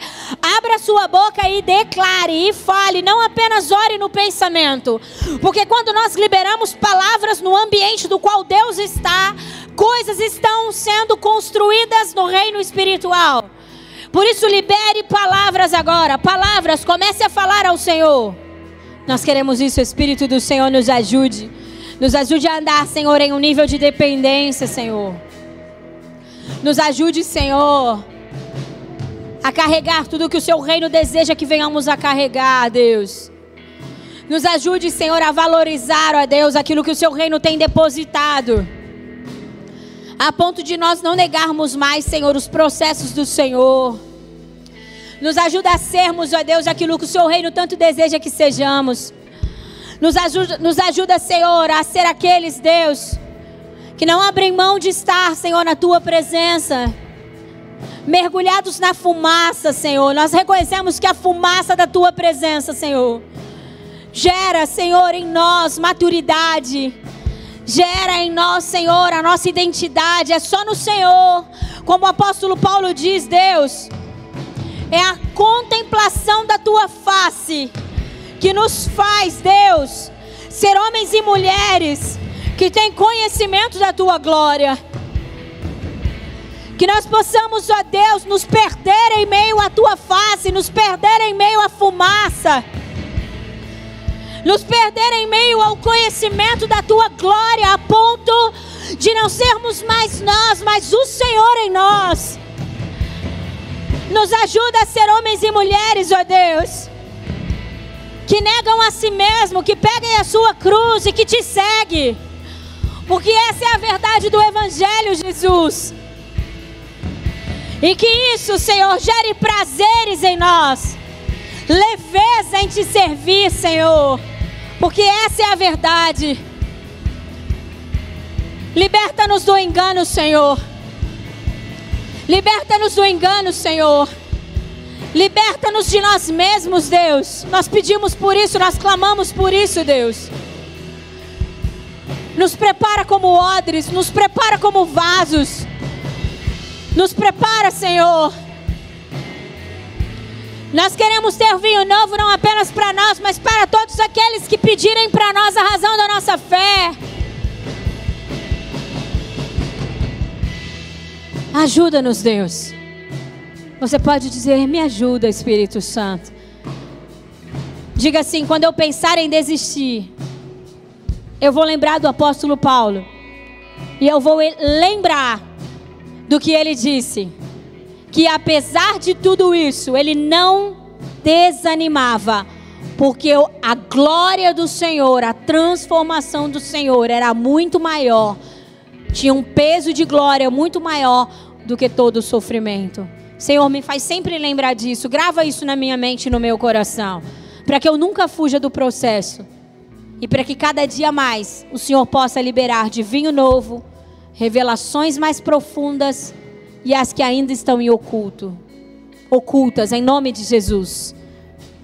Abra sua boca e declare e fale. Não apenas ore no pensamento. Porque quando nós liberamos palavras no ambiente do qual Deus está, coisas estão sendo construídas no reino espiritual. Por isso, libere palavras agora. Palavras, comece a falar ao Senhor. Nós queremos isso, o Espírito do Senhor nos ajude. Nos ajude a andar, Senhor, em um nível de dependência, Senhor. Nos ajude, Senhor, a carregar tudo que o seu reino deseja que venhamos a carregar, Deus. Nos ajude, Senhor, a valorizar, ó Deus, aquilo que o seu reino tem depositado. A ponto de nós não negarmos mais, Senhor, os processos do Senhor. Nos ajuda a sermos, ó Deus, aquilo que o seu reino tanto deseja que sejamos. Nos ajuda, nos ajuda, Senhor, a ser aqueles, Deus, que não abrem mão de estar, Senhor, na tua presença. Mergulhados na fumaça, Senhor. Nós reconhecemos que a fumaça da tua presença, Senhor, gera, Senhor, em nós maturidade. Gera em nós, Senhor, a nossa identidade. É só no Senhor. Como o apóstolo Paulo diz, Deus, é a contemplação da tua face que nos faz, Deus, ser homens e mulheres que tem conhecimento da tua glória. Que nós possamos, ó Deus, nos perder em meio à tua face, nos perder em meio à fumaça, nos perder em meio ao conhecimento da tua glória, a ponto de não sermos mais nós, mas o Senhor em nós. Nos ajuda a ser homens e mulheres, ó Deus, que negam a si mesmo, que peguem a sua cruz e que te seguem. Porque essa é a verdade do Evangelho, Jesus. E que isso, Senhor, gere prazeres em nós, leveza em te servir, Senhor, porque essa é a verdade. Liberta-nos do engano, Senhor. Liberta-nos do engano, Senhor. Liberta-nos de nós mesmos, Deus. Nós pedimos por isso, nós clamamos por isso, Deus. Nos prepara como odres, nos prepara como vasos. Nos prepara, Senhor. Nós queremos ter vinho novo não apenas para nós, mas para todos aqueles que pedirem para nós a razão da nossa fé. Ajuda-nos, Deus. Você pode dizer: Me ajuda, Espírito Santo. Diga assim: quando eu pensar em desistir, eu vou lembrar do apóstolo Paulo. E eu vou lembrar do que ele disse. Que apesar de tudo isso, ele não desanimava. Porque a glória do Senhor, a transformação do Senhor era muito maior. Tinha um peso de glória muito maior do que todo o sofrimento. Senhor, me faz sempre lembrar disso. Grava isso na minha mente e no meu coração. Para que eu nunca fuja do processo. E para que cada dia mais o Senhor possa liberar de vinho novo, revelações mais profundas e as que ainda estão em oculto. Ocultas, em nome de Jesus.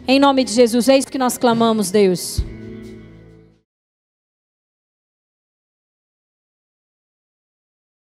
Em nome de Jesus, é isso que nós clamamos, Deus.